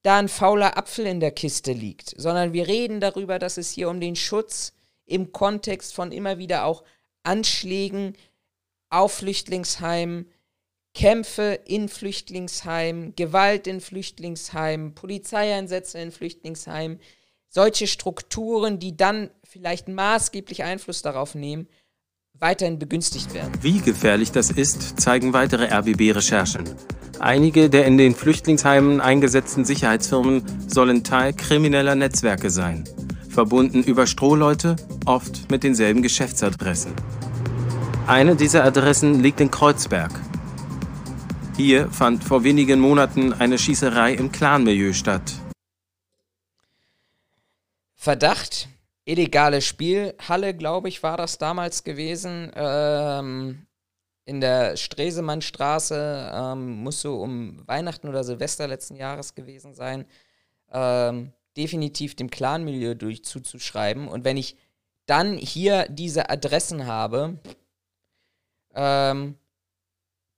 da ein fauler Apfel in der Kiste liegt, sondern wir reden darüber, dass es hier um den Schutz im Kontext von immer wieder auch Anschlägen auf Flüchtlingsheimen, Kämpfe in Flüchtlingsheimen, Gewalt in Flüchtlingsheimen, Polizeieinsätze in Flüchtlingsheimen, solche Strukturen, die dann vielleicht maßgeblich Einfluss darauf nehmen, weiterhin begünstigt werden. Wie gefährlich das ist, zeigen weitere RBB-Recherchen. Einige der in den Flüchtlingsheimen eingesetzten Sicherheitsfirmen sollen Teil krimineller Netzwerke sein, verbunden über Strohleute, oft mit denselben Geschäftsadressen. Eine dieser Adressen liegt in Kreuzberg. Hier fand vor wenigen Monaten eine Schießerei im Clanmilieu statt. Verdacht, illegale Spielhalle, glaube ich, war das damals gewesen. Ähm, in der Stresemannstraße ähm, muss so um Weihnachten oder Silvester letzten Jahres gewesen sein. Ähm, definitiv dem Clanmilieu durch zuzuschreiben. Und wenn ich dann hier diese Adressen habe, ähm,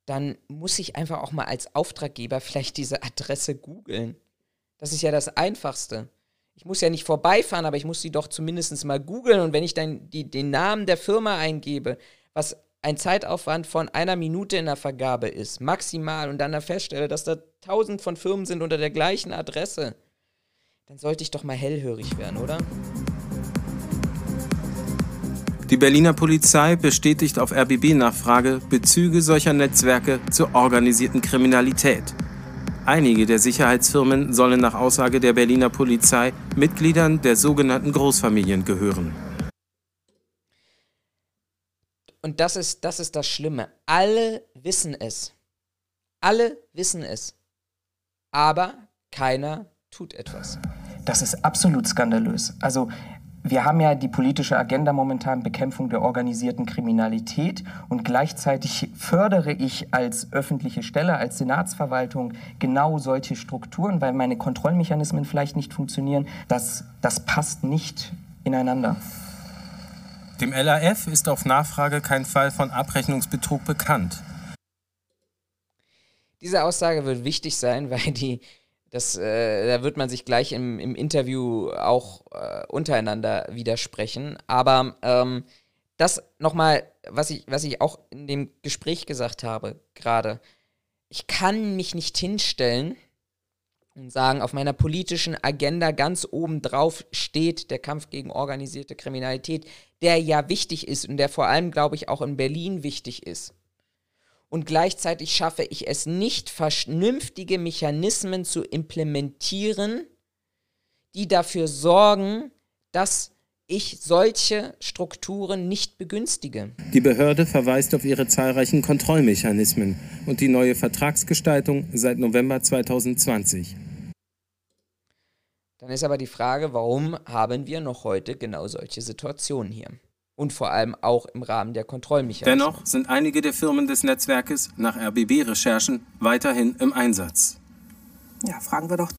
dann muss ich einfach auch mal als Auftraggeber vielleicht diese Adresse googeln. Das ist ja das Einfachste ich muss ja nicht vorbeifahren, aber ich muss sie doch zumindest mal googeln. Und wenn ich dann die, den Namen der Firma eingebe, was ein Zeitaufwand von einer Minute in der Vergabe ist, maximal, und dann da feststelle, dass da tausend von Firmen sind unter der gleichen Adresse, dann sollte ich doch mal hellhörig werden, oder? Die Berliner Polizei bestätigt auf RBB-Nachfrage Bezüge solcher Netzwerke zur organisierten Kriminalität. Einige der Sicherheitsfirmen sollen nach Aussage der Berliner Polizei Mitgliedern der sogenannten Großfamilien gehören. Und das ist, das ist das Schlimme. Alle wissen es. Alle wissen es. Aber keiner tut etwas. Das ist absolut skandalös. Also wir haben ja die politische Agenda momentan Bekämpfung der organisierten Kriminalität und gleichzeitig fördere ich als öffentliche Stelle, als Senatsverwaltung genau solche Strukturen, weil meine Kontrollmechanismen vielleicht nicht funktionieren. Das, das passt nicht ineinander. Dem LAF ist auf Nachfrage kein Fall von Abrechnungsbetrug bekannt. Diese Aussage wird wichtig sein, weil die das, äh, da wird man sich gleich im, im Interview auch äh, untereinander widersprechen. Aber ähm, das nochmal, was ich, was ich auch in dem Gespräch gesagt habe, gerade. Ich kann mich nicht hinstellen und sagen, auf meiner politischen Agenda ganz oben drauf steht der Kampf gegen organisierte Kriminalität, der ja wichtig ist und der vor allem, glaube ich, auch in Berlin wichtig ist und gleichzeitig schaffe ich es nicht, vernünftige Mechanismen zu implementieren, die dafür sorgen, dass ich solche Strukturen nicht begünstige. Die Behörde verweist auf ihre zahlreichen Kontrollmechanismen und die neue Vertragsgestaltung seit November 2020. Dann ist aber die Frage, warum haben wir noch heute genau solche Situationen hier? Und vor allem auch im Rahmen der Kontrollmechanismen. Dennoch sind einige der Firmen des Netzwerkes nach RBB-Recherchen weiterhin im Einsatz. Ja, fragen wir doch.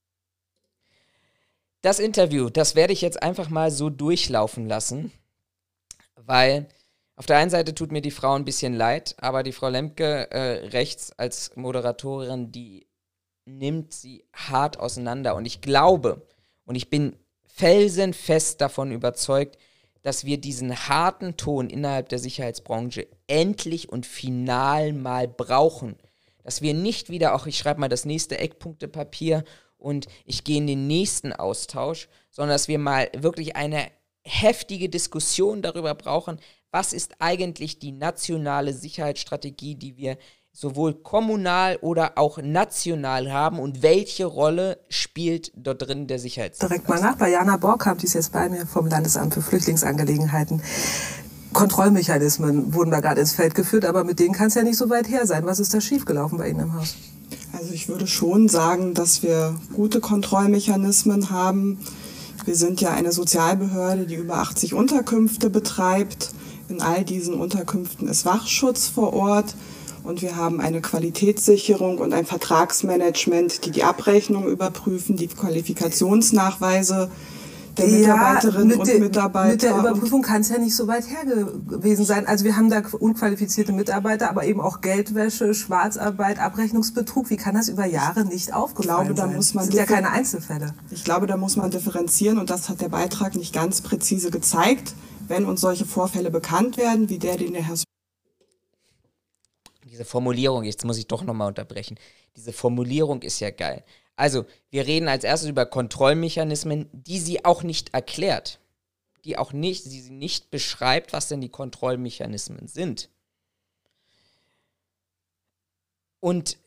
Das Interview, das werde ich jetzt einfach mal so durchlaufen lassen, weil auf der einen Seite tut mir die Frau ein bisschen leid, aber die Frau Lemke äh, rechts als Moderatorin, die nimmt sie hart auseinander. Und ich glaube und ich bin felsenfest davon überzeugt, dass wir diesen harten Ton innerhalb der Sicherheitsbranche endlich und final mal brauchen. Dass wir nicht wieder, auch ich schreibe mal das nächste Eckpunktepapier und ich gehe in den nächsten Austausch, sondern dass wir mal wirklich eine heftige Diskussion darüber brauchen, was ist eigentlich die nationale Sicherheitsstrategie, die wir sowohl kommunal oder auch national haben und welche Rolle spielt dort drin der Sicherheitsdienst? Direkt mal nach, bei Jana Borkamp, die ist jetzt bei mir vom Landesamt für Flüchtlingsangelegenheiten. Kontrollmechanismen wurden da gerade ins Feld geführt, aber mit denen kann es ja nicht so weit her sein. Was ist da schiefgelaufen bei Ihnen im Haus? Also ich würde schon sagen, dass wir gute Kontrollmechanismen haben. Wir sind ja eine Sozialbehörde, die über 80 Unterkünfte betreibt. In all diesen Unterkünften ist Wachschutz vor Ort. Und wir haben eine Qualitätssicherung und ein Vertragsmanagement, die die Abrechnung überprüfen, die Qualifikationsnachweise der Mitarbeiterinnen ja, und Mitarbeiter. Mit der Überprüfung kann es ja nicht so weit her gewesen sein. Also wir haben da unqualifizierte Mitarbeiter, aber eben auch Geldwäsche, Schwarzarbeit, Abrechnungsbetrug. Wie kann das über Jahre nicht aufgefallen glaube, da sein? Muss man das sind ja keine Einzelfälle. Ich glaube, da muss man differenzieren und das hat der Beitrag nicht ganz präzise gezeigt. Wenn uns solche Vorfälle bekannt werden, wie der, den der Herr diese Formulierung, jetzt muss ich doch nochmal unterbrechen. Diese Formulierung ist ja geil. Also, wir reden als erstes über Kontrollmechanismen, die sie auch nicht erklärt. Die auch nicht, sie nicht beschreibt, was denn die Kontrollmechanismen sind. Und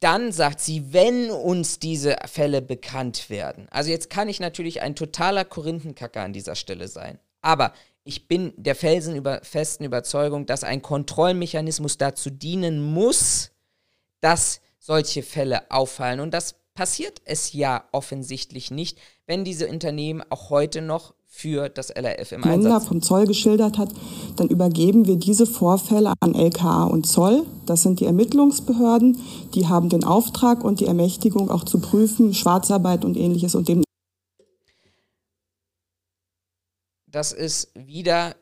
dann sagt sie, wenn uns diese Fälle bekannt werden. Also jetzt kann ich natürlich ein totaler Korinthenkacker an dieser Stelle sein. Aber ich bin der felsenfesten Überzeugung, dass ein Kontrollmechanismus dazu dienen muss, dass solche Fälle auffallen. Und das passiert es ja offensichtlich nicht, wenn diese Unternehmen auch heute noch für das LRF im Einsatz vom Zoll geschildert hat, dann übergeben wir diese Vorfälle an LKA und Zoll. Das sind die Ermittlungsbehörden. Die haben den Auftrag und die Ermächtigung auch zu prüfen, Schwarzarbeit und ähnliches und dem das ist wieder,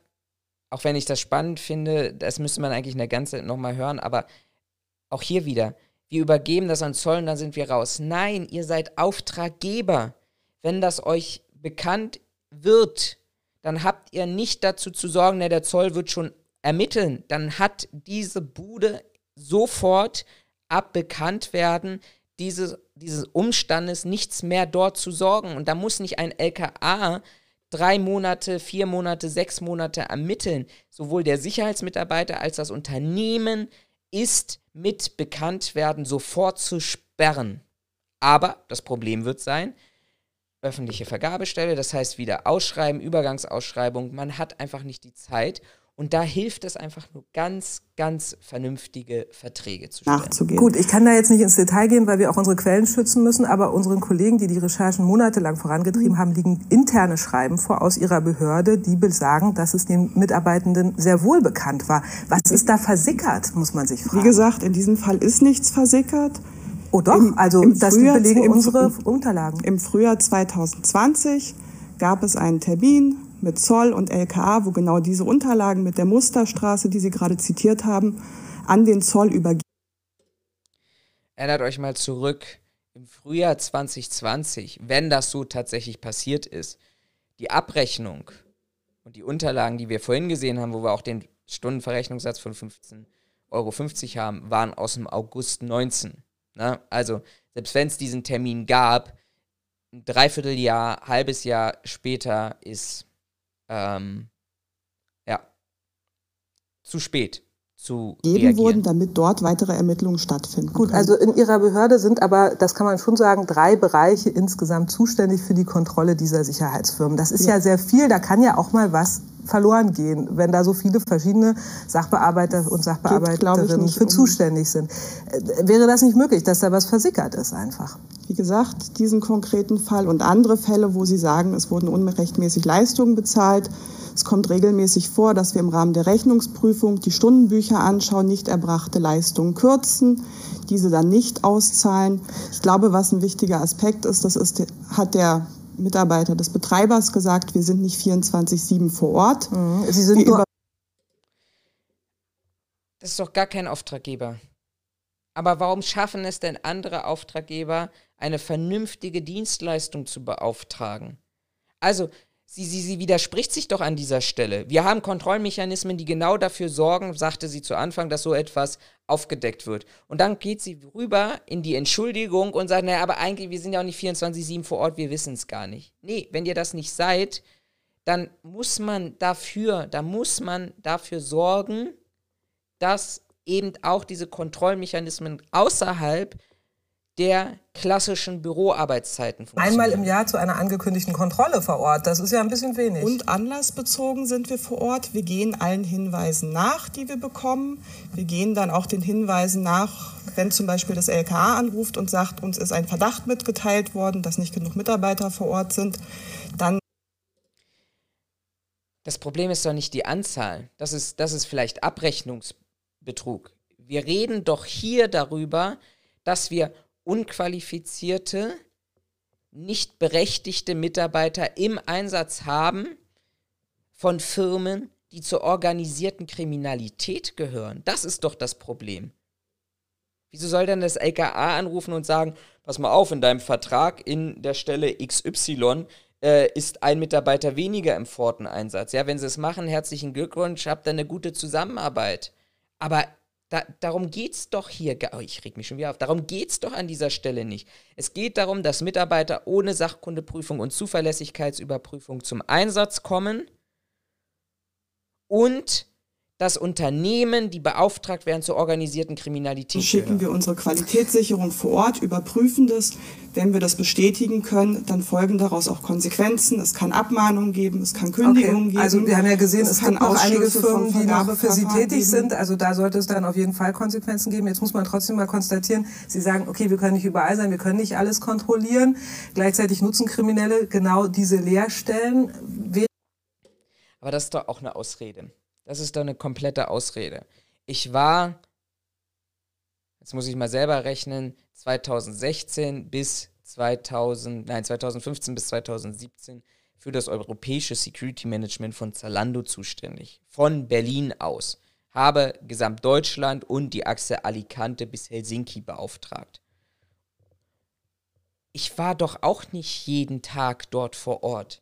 auch wenn ich das spannend finde, das müsste man eigentlich eine ganze Zeit nochmal hören, aber auch hier wieder, wir übergeben das an Zoll und dann sind wir raus. Nein, ihr seid Auftraggeber. Wenn das euch bekannt wird, dann habt ihr nicht dazu zu sorgen, der Zoll wird schon ermitteln. Dann hat diese Bude sofort abbekannt werden, diese, dieses Umstandes nichts mehr dort zu sorgen. Und da muss nicht ein LKA drei Monate, vier Monate, sechs Monate ermitteln. Sowohl der Sicherheitsmitarbeiter als das Unternehmen ist mit Bekanntwerden sofort zu sperren. Aber das Problem wird sein, öffentliche Vergabestelle, das heißt wieder Ausschreiben, Übergangsausschreibung, man hat einfach nicht die Zeit und da hilft es einfach nur ganz, ganz vernünftige Verträge zu stellen. nachzugehen. Gut, ich kann da jetzt nicht ins Detail gehen, weil wir auch unsere Quellen schützen müssen, aber unseren Kollegen, die die Recherchen monatelang vorangetrieben haben, liegen interne Schreiben vor aus ihrer Behörde, die besagen, dass es den Mitarbeitenden sehr wohl bekannt war. Was ist da versickert, muss man sich fragen. Wie gesagt, in diesem Fall ist nichts versickert. oh doch, im- also im das Frühjahr- belegen im- unsere Unterlagen. Im Frühjahr 2020 gab es einen Termin mit Zoll und LKA, wo genau diese Unterlagen mit der Musterstraße, die Sie gerade zitiert haben, an den Zoll übergeben Erinnert euch mal zurück im Frühjahr 2020, wenn das so tatsächlich passiert ist, die Abrechnung und die Unterlagen, die wir vorhin gesehen haben, wo wir auch den Stundenverrechnungssatz von 15,50 Euro haben, waren aus dem August 19. Na, also, selbst wenn es diesen Termin gab, ein Dreivierteljahr, halbes Jahr später ist ähm, ja. Zu spät zu reagieren. wurden, damit dort weitere Ermittlungen stattfinden. Gut, können. also in Ihrer Behörde sind aber, das kann man schon sagen, drei Bereiche insgesamt zuständig für die Kontrolle dieser Sicherheitsfirmen. Das ist ja, sehr viel, da kann ja auch mal was verloren gehen, wenn da so viele verschiedene Sachbearbeiter und Sachbearbeiterinnen Geht, für um zuständig sind. Äh, wäre das nicht möglich, dass da was versickert ist einfach? Wie gesagt, diesen konkreten Fall und andere Fälle, wo Sie sagen, es wurden unrechtmäßig Leistungen bezahlt. Es kommt regelmäßig vor, dass wir im Rahmen der Rechnungsprüfung die Stundenbücher anschauen, nicht erbrachte Leistungen kürzen, diese dann nicht auszahlen. Ich glaube, was ein wichtiger Aspekt ist, das ist, hat der Mitarbeiter des Betreibers gesagt, wir sind nicht 24-7 vor Ort. Mhm. Sie sind nur das ist doch gar kein Auftraggeber. Aber warum schaffen es denn andere Auftraggeber, eine vernünftige Dienstleistung zu beauftragen? Also, sie, sie, sie widerspricht sich doch an dieser Stelle. Wir haben Kontrollmechanismen, die genau dafür sorgen, sagte sie zu Anfang, dass so etwas aufgedeckt wird. Und dann geht sie rüber in die Entschuldigung und sagt, naja, aber eigentlich, wir sind ja auch nicht 24-7 vor Ort, wir wissen es gar nicht. Nee, wenn ihr das nicht seid, dann muss man dafür, da muss man dafür sorgen, dass eben auch diese Kontrollmechanismen außerhalb der klassischen Büroarbeitszeiten funktionieren. Einmal im Jahr zu einer angekündigten Kontrolle vor Ort, das ist ja ein bisschen wenig. Und anlassbezogen sind wir vor Ort. Wir gehen allen Hinweisen nach, die wir bekommen. Wir gehen dann auch den Hinweisen nach, wenn zum Beispiel das LKA anruft und sagt, uns ist ein Verdacht mitgeteilt worden, dass nicht genug Mitarbeiter vor Ort sind. Dann das Problem ist doch nicht die Anzahl. Das ist, das ist vielleicht Abrechnungsbetrug. Wir reden doch hier darüber, dass wir unqualifizierte, nicht berechtigte Mitarbeiter im Einsatz haben von Firmen, die zur organisierten Kriminalität gehören. Das ist doch das Problem. Wieso soll denn das LKA anrufen und sagen, pass mal auf, in deinem Vertrag in der Stelle XY äh, ist ein Mitarbeiter weniger im Forten-Einsatz. Ja, wenn sie es machen, herzlichen Glückwunsch, habt ihr eine gute Zusammenarbeit. Aber da, darum geht es doch hier, oh, ich reg mich schon wieder auf, darum geht es doch an dieser Stelle nicht. Es geht darum, dass Mitarbeiter ohne Sachkundeprüfung und Zuverlässigkeitsüberprüfung zum Einsatz kommen und dass Unternehmen, die beauftragt werden zur organisierten Kriminalität. Schicken wir unsere Qualitätssicherung vor Ort, überprüfen das. Wenn wir das bestätigen können, dann folgen daraus auch Konsequenzen. Es kann Abmahnungen geben, es kann Kündigungen okay. geben. Also wir haben ja gesehen, es, es gibt auch einige Firmen, die noch für Sie tätig geben. sind. Also da sollte es dann auf jeden Fall Konsequenzen geben. Jetzt muss man trotzdem mal konstatieren, Sie sagen, okay, wir können nicht überall sein, wir können nicht alles kontrollieren. Gleichzeitig nutzen Kriminelle genau diese Leerstellen. Aber das ist doch auch eine Ausrede. Das ist doch eine komplette Ausrede. Ich war, jetzt muss ich mal selber rechnen, 2016 bis 2000, nein, 2015 bis 2017 für das europäische Security Management von Zalando zuständig. Von Berlin aus. Habe Gesamtdeutschland und die Achse Alicante bis Helsinki beauftragt. Ich war doch auch nicht jeden Tag dort vor Ort.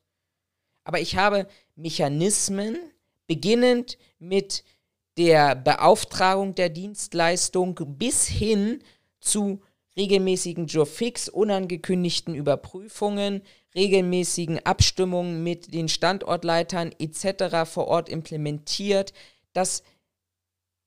Aber ich habe Mechanismen beginnend mit der Beauftragung der Dienstleistung bis hin zu regelmäßigen Jobfix, unangekündigten Überprüfungen, regelmäßigen Abstimmungen mit den Standortleitern etc. vor Ort implementiert, dass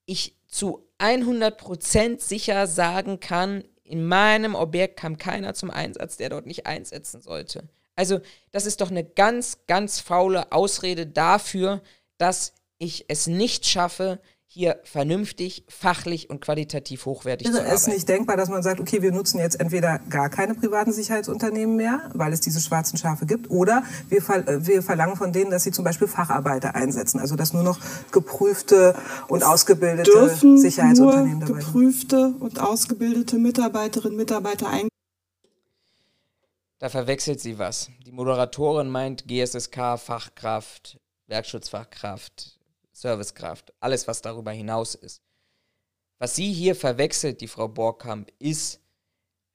ich zu 100% sicher sagen kann, in meinem Objekt kam keiner zum Einsatz, der dort nicht einsetzen sollte. Also das ist doch eine ganz, ganz faule Ausrede dafür, dass ich es nicht schaffe, hier vernünftig, fachlich und qualitativ hochwertig also zu arbeiten. Es ist nicht denkbar, dass man sagt, okay, wir nutzen jetzt entweder gar keine privaten Sicherheitsunternehmen mehr, weil es diese schwarzen Schafe gibt, oder wir, ver äh, wir verlangen von denen, dass sie zum Beispiel Facharbeiter einsetzen, also dass nur noch geprüfte und ausgebildete Dürfen Sicherheitsunternehmen nur dabei geprüfte und ausgebildete Mitarbeiterinnen und Mitarbeiter ein da verwechselt sie was. Die Moderatorin meint GSSK, Fachkraft, Werkschutzfachkraft, Servicekraft, alles, was darüber hinaus ist. Was sie hier verwechselt, die Frau Borkamp, ist,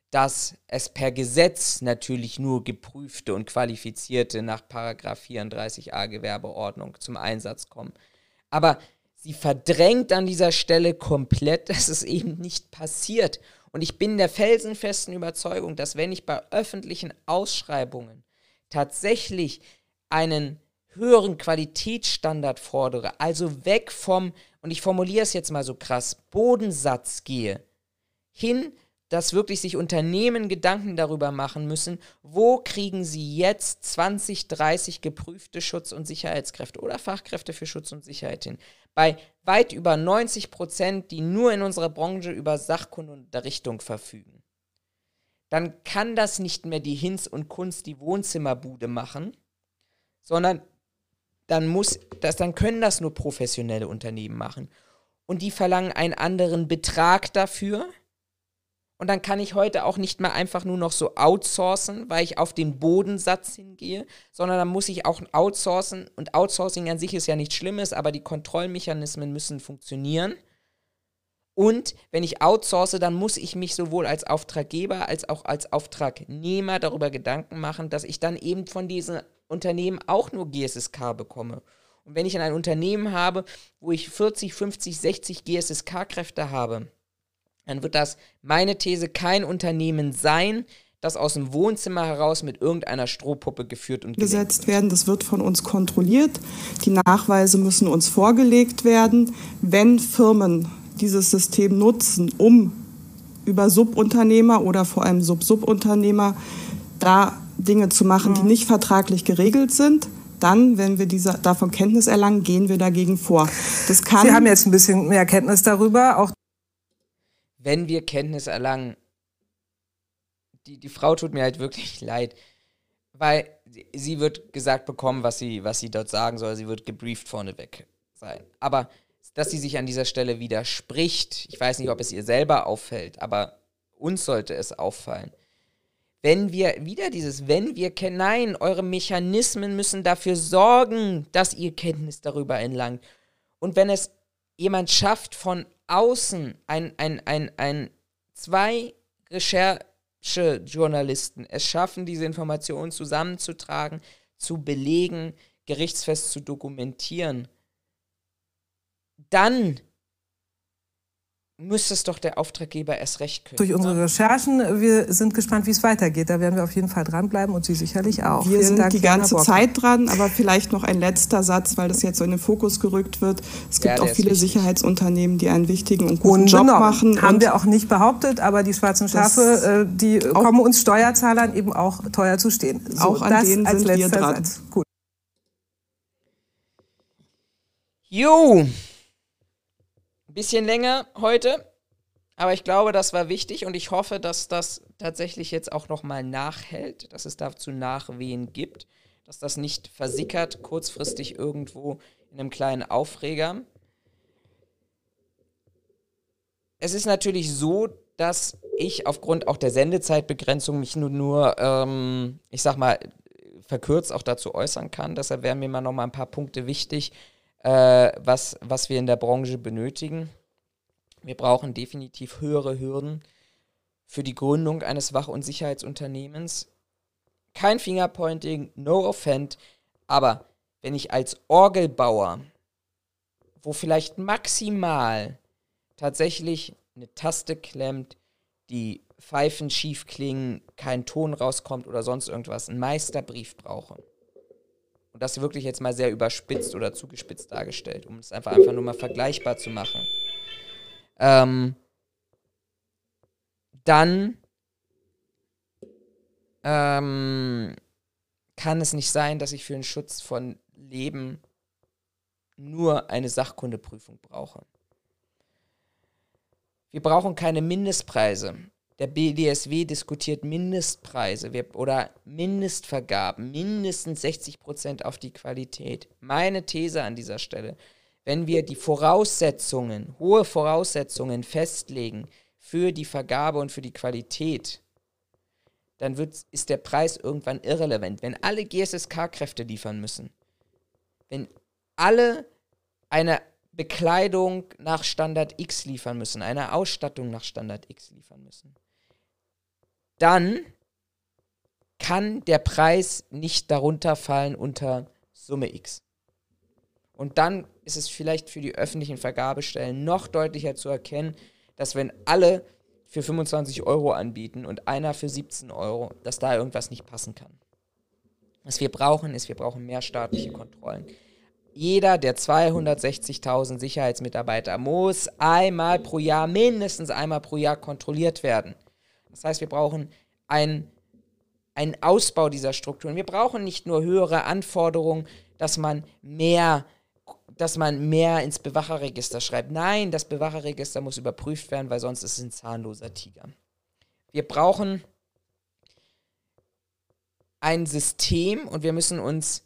dass es per Gesetz natürlich nur geprüfte und qualifizierte nach 34a Gewerbeordnung zum Einsatz kommen. Aber sie verdrängt an dieser Stelle komplett, dass es eben nicht passiert. Und ich bin der felsenfesten Überzeugung, dass wenn ich bei öffentlichen Ausschreibungen tatsächlich einen höheren Qualitätsstandard fordere, also weg vom, und ich formuliere es jetzt mal so krass, Bodensatz gehe, hin dass wirklich sich Unternehmen Gedanken darüber machen müssen, wo kriegen sie jetzt 20, 30 geprüfte Schutz- und Sicherheitskräfte oder Fachkräfte für Schutz und Sicherheit hin. Bei weit über 90 Prozent, die nur in unserer Branche über Sachkunde und Unterrichtung verfügen. Dann kann das nicht mehr die Hinz und Kunst die Wohnzimmerbude machen, sondern dann muss das, dann können das nur professionelle Unternehmen machen. Und die verlangen einen anderen Betrag dafür und dann kann ich heute auch nicht mehr einfach nur noch so outsourcen, weil ich auf den Bodensatz hingehe, sondern dann muss ich auch outsourcen. Und Outsourcing an sich ist ja nichts Schlimmes, aber die Kontrollmechanismen müssen funktionieren. Und wenn ich outsource, dann muss ich mich sowohl als Auftraggeber als auch als Auftragnehmer darüber Gedanken machen, dass ich dann eben von diesen Unternehmen auch nur GSSK bekomme. Und wenn ich ein Unternehmen habe, wo ich 40, 50, 60 GSSK-Kräfte habe, dann wird das meine These kein Unternehmen sein, das aus dem Wohnzimmer heraus mit irgendeiner Strohpuppe geführt und gesetzt werden. Das wird von uns kontrolliert. Die Nachweise müssen uns vorgelegt werden. Wenn Firmen dieses System nutzen, um über Subunternehmer oder vor allem Sub-Subunternehmer da Dinge zu machen, die nicht vertraglich geregelt sind, dann, wenn wir diese, davon Kenntnis erlangen, gehen wir dagegen vor. Das kann Sie haben jetzt ein bisschen mehr Kenntnis darüber. Auch wenn wir Kenntnis erlangen, die, die Frau tut mir halt wirklich leid, weil sie, sie wird gesagt bekommen, was sie, was sie dort sagen soll. Sie wird gebrieft vorneweg sein. Aber dass sie sich an dieser Stelle widerspricht, ich weiß nicht, ob es ihr selber auffällt, aber uns sollte es auffallen. Wenn wir, wieder dieses, wenn wir kennen, nein, eure Mechanismen müssen dafür sorgen, dass ihr Kenntnis darüber entlangt. Und wenn es jemand schafft, von außen ein, ein, ein, ein zwei Recherchejournalisten es schaffen, diese Informationen zusammenzutragen, zu belegen, gerichtsfest zu dokumentieren, dann müsste es doch der Auftraggeber erst recht können. Durch unsere Recherchen, wir sind gespannt, wie es weitergeht. Da werden wir auf jeden Fall dranbleiben und Sie sicherlich auch. Wir Vielen sind Dank, die ganze Zeit dran, aber vielleicht noch ein letzter Satz, weil das jetzt so in den Fokus gerückt wird. Es gibt ja, auch viele Sicherheitsunternehmen, die einen wichtigen und guten Job machen. Haben wir auch nicht behauptet, aber die schwarzen Schafe, äh, die kommen uns Steuerzahlern eben auch teuer zu stehen. So, auch an denen sind wir dran. Satz. Gut. Jo, bisschen länger heute, aber ich glaube, das war wichtig und ich hoffe, dass das tatsächlich jetzt auch nochmal nachhält, dass es dazu Nachwehen gibt, dass das nicht versickert kurzfristig irgendwo in einem kleinen Aufreger. Es ist natürlich so, dass ich aufgrund auch der Sendezeitbegrenzung mich nur, nur ähm, ich sag mal, verkürzt auch dazu äußern kann. Deshalb wären mir mal noch mal ein paar Punkte wichtig, äh, was, was wir in der Branche benötigen. Wir brauchen definitiv höhere Hürden für die Gründung eines Wach- und Sicherheitsunternehmens. Kein Fingerpointing, no offend, aber wenn ich als Orgelbauer, wo vielleicht maximal tatsächlich eine Taste klemmt, die Pfeifen schief klingen, kein Ton rauskommt oder sonst irgendwas, einen Meisterbrief brauche und das wirklich jetzt mal sehr überspitzt oder zugespitzt dargestellt, um es einfach, einfach nur mal vergleichbar zu machen, ähm, dann ähm, kann es nicht sein, dass ich für den Schutz von Leben nur eine Sachkundeprüfung brauche. Wir brauchen keine Mindestpreise. Der BDSW diskutiert Mindestpreise oder Mindestvergaben, mindestens 60 Prozent auf die Qualität. Meine These an dieser Stelle, wenn wir die Voraussetzungen, hohe Voraussetzungen festlegen für die Vergabe und für die Qualität, dann wird, ist der Preis irgendwann irrelevant. Wenn alle GSSK-Kräfte liefern müssen, wenn alle eine Bekleidung nach Standard X liefern müssen, eine Ausstattung nach Standard X liefern müssen, dann kann der Preis nicht darunter fallen unter Summe X. Und dann ist es vielleicht für die öffentlichen Vergabestellen noch deutlicher zu erkennen, dass wenn alle für 25 Euro anbieten und einer für 17 Euro, dass da irgendwas nicht passen kann. Was wir brauchen, ist, wir brauchen mehr staatliche Kontrollen. Jeder der 260.000 Sicherheitsmitarbeiter muss einmal pro Jahr, mindestens einmal pro Jahr kontrolliert werden. Das heißt, wir brauchen einen, einen Ausbau dieser Strukturen. Wir brauchen nicht nur höhere Anforderungen, dass man mehr dass man mehr ins Bewacherregister schreibt. Nein, das Bewacherregister muss überprüft werden, weil sonst ist es ein zahnloser Tiger. Wir brauchen ein System und wir müssen uns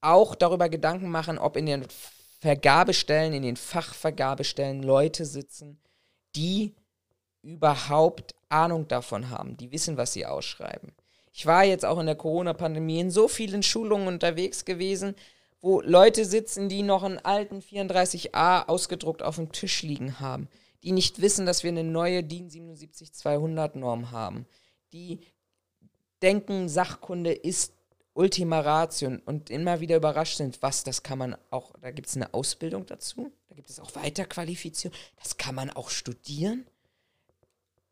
auch darüber Gedanken machen, ob in den Vergabestellen, in den Fachvergabestellen Leute sitzen, die überhaupt Ahnung davon haben, die wissen, was sie ausschreiben. Ich war jetzt auch in der Corona-Pandemie in so vielen Schulungen unterwegs gewesen, wo Leute sitzen, die noch einen alten 34a ausgedruckt auf dem Tisch liegen haben, die nicht wissen, dass wir eine neue DIN 77200 Norm haben, die denken, Sachkunde ist Ultima Ratio und immer wieder überrascht sind, was, das kann man auch, da gibt es eine Ausbildung dazu, da gibt es auch Weiterqualifizierung, das kann man auch studieren.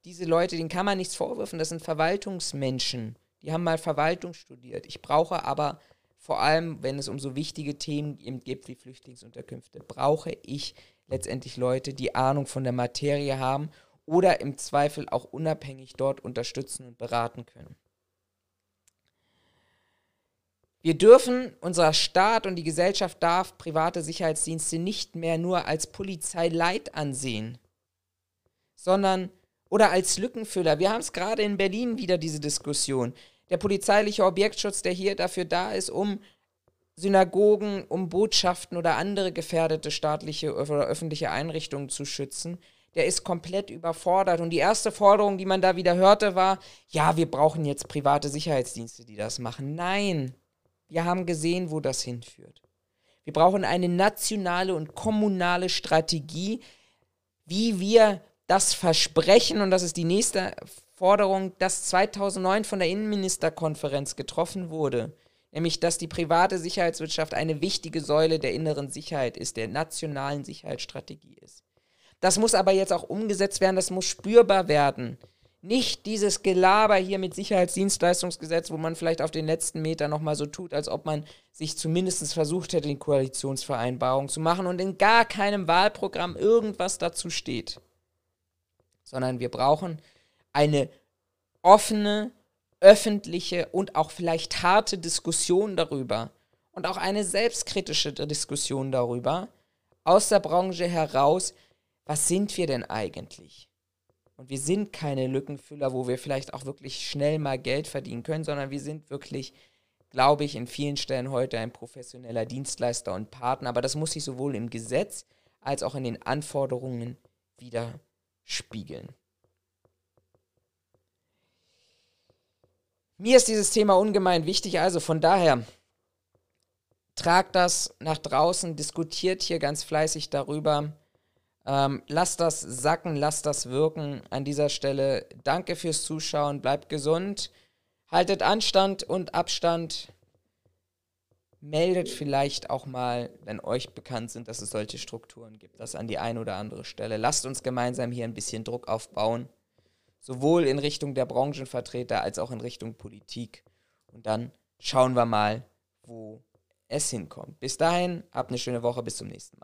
Diese Leute, denen kann man nichts vorwürfen, das sind Verwaltungsmenschen, die haben mal Verwaltung studiert. Ich brauche aber vor allem, wenn es um so wichtige Themen geht wie Flüchtlingsunterkünfte, brauche ich letztendlich Leute, die Ahnung von der Materie haben oder im Zweifel auch unabhängig dort unterstützen und beraten können. Wir dürfen, unser Staat und die Gesellschaft darf private Sicherheitsdienste nicht mehr nur als Polizeileit ansehen, sondern oder als Lückenfüller. Wir haben es gerade in Berlin wieder diese Diskussion. Der polizeiliche Objektschutz, der hier dafür da ist, um Synagogen, um Botschaften oder andere gefährdete staatliche oder öffentliche Einrichtungen zu schützen, der ist komplett überfordert. Und die erste Forderung, die man da wieder hörte, war, ja, wir brauchen jetzt private Sicherheitsdienste, die das machen. Nein, wir haben gesehen, wo das hinführt. Wir brauchen eine nationale und kommunale Strategie, wie wir das Versprechen, und das ist die nächste Forderung, das 2009 von der Innenministerkonferenz getroffen wurde, nämlich dass die private Sicherheitswirtschaft eine wichtige Säule der inneren Sicherheit ist, der nationalen Sicherheitsstrategie ist. Das muss aber jetzt auch umgesetzt werden, das muss spürbar werden. Nicht dieses Gelaber hier mit Sicherheitsdienstleistungsgesetz, wo man vielleicht auf den letzten Meter nochmal so tut, als ob man sich zumindest versucht hätte, die Koalitionsvereinbarung zu machen und in gar keinem Wahlprogramm irgendwas dazu steht. Sondern wir brauchen eine offene, öffentliche und auch vielleicht harte Diskussion darüber und auch eine selbstkritische Diskussion darüber aus der Branche heraus, was sind wir denn eigentlich? Und wir sind keine Lückenfüller, wo wir vielleicht auch wirklich schnell mal Geld verdienen können, sondern wir sind wirklich, glaube ich, in vielen Stellen heute ein professioneller Dienstleister und Partner. Aber das muss sich sowohl im Gesetz als auch in den Anforderungen widerspiegeln. Mir ist dieses Thema ungemein wichtig, also von daher tragt das nach draußen, diskutiert hier ganz fleißig darüber. Ähm, lasst das sacken, lasst das wirken. An dieser Stelle danke fürs Zuschauen, bleibt gesund, haltet Anstand und Abstand. Meldet vielleicht auch mal, wenn euch bekannt sind, dass es solche Strukturen gibt, das an die eine oder andere Stelle. Lasst uns gemeinsam hier ein bisschen Druck aufbauen, sowohl in Richtung der Branchenvertreter als auch in Richtung Politik. Und dann schauen wir mal, wo es hinkommt. Bis dahin, habt eine schöne Woche, bis zum nächsten Mal.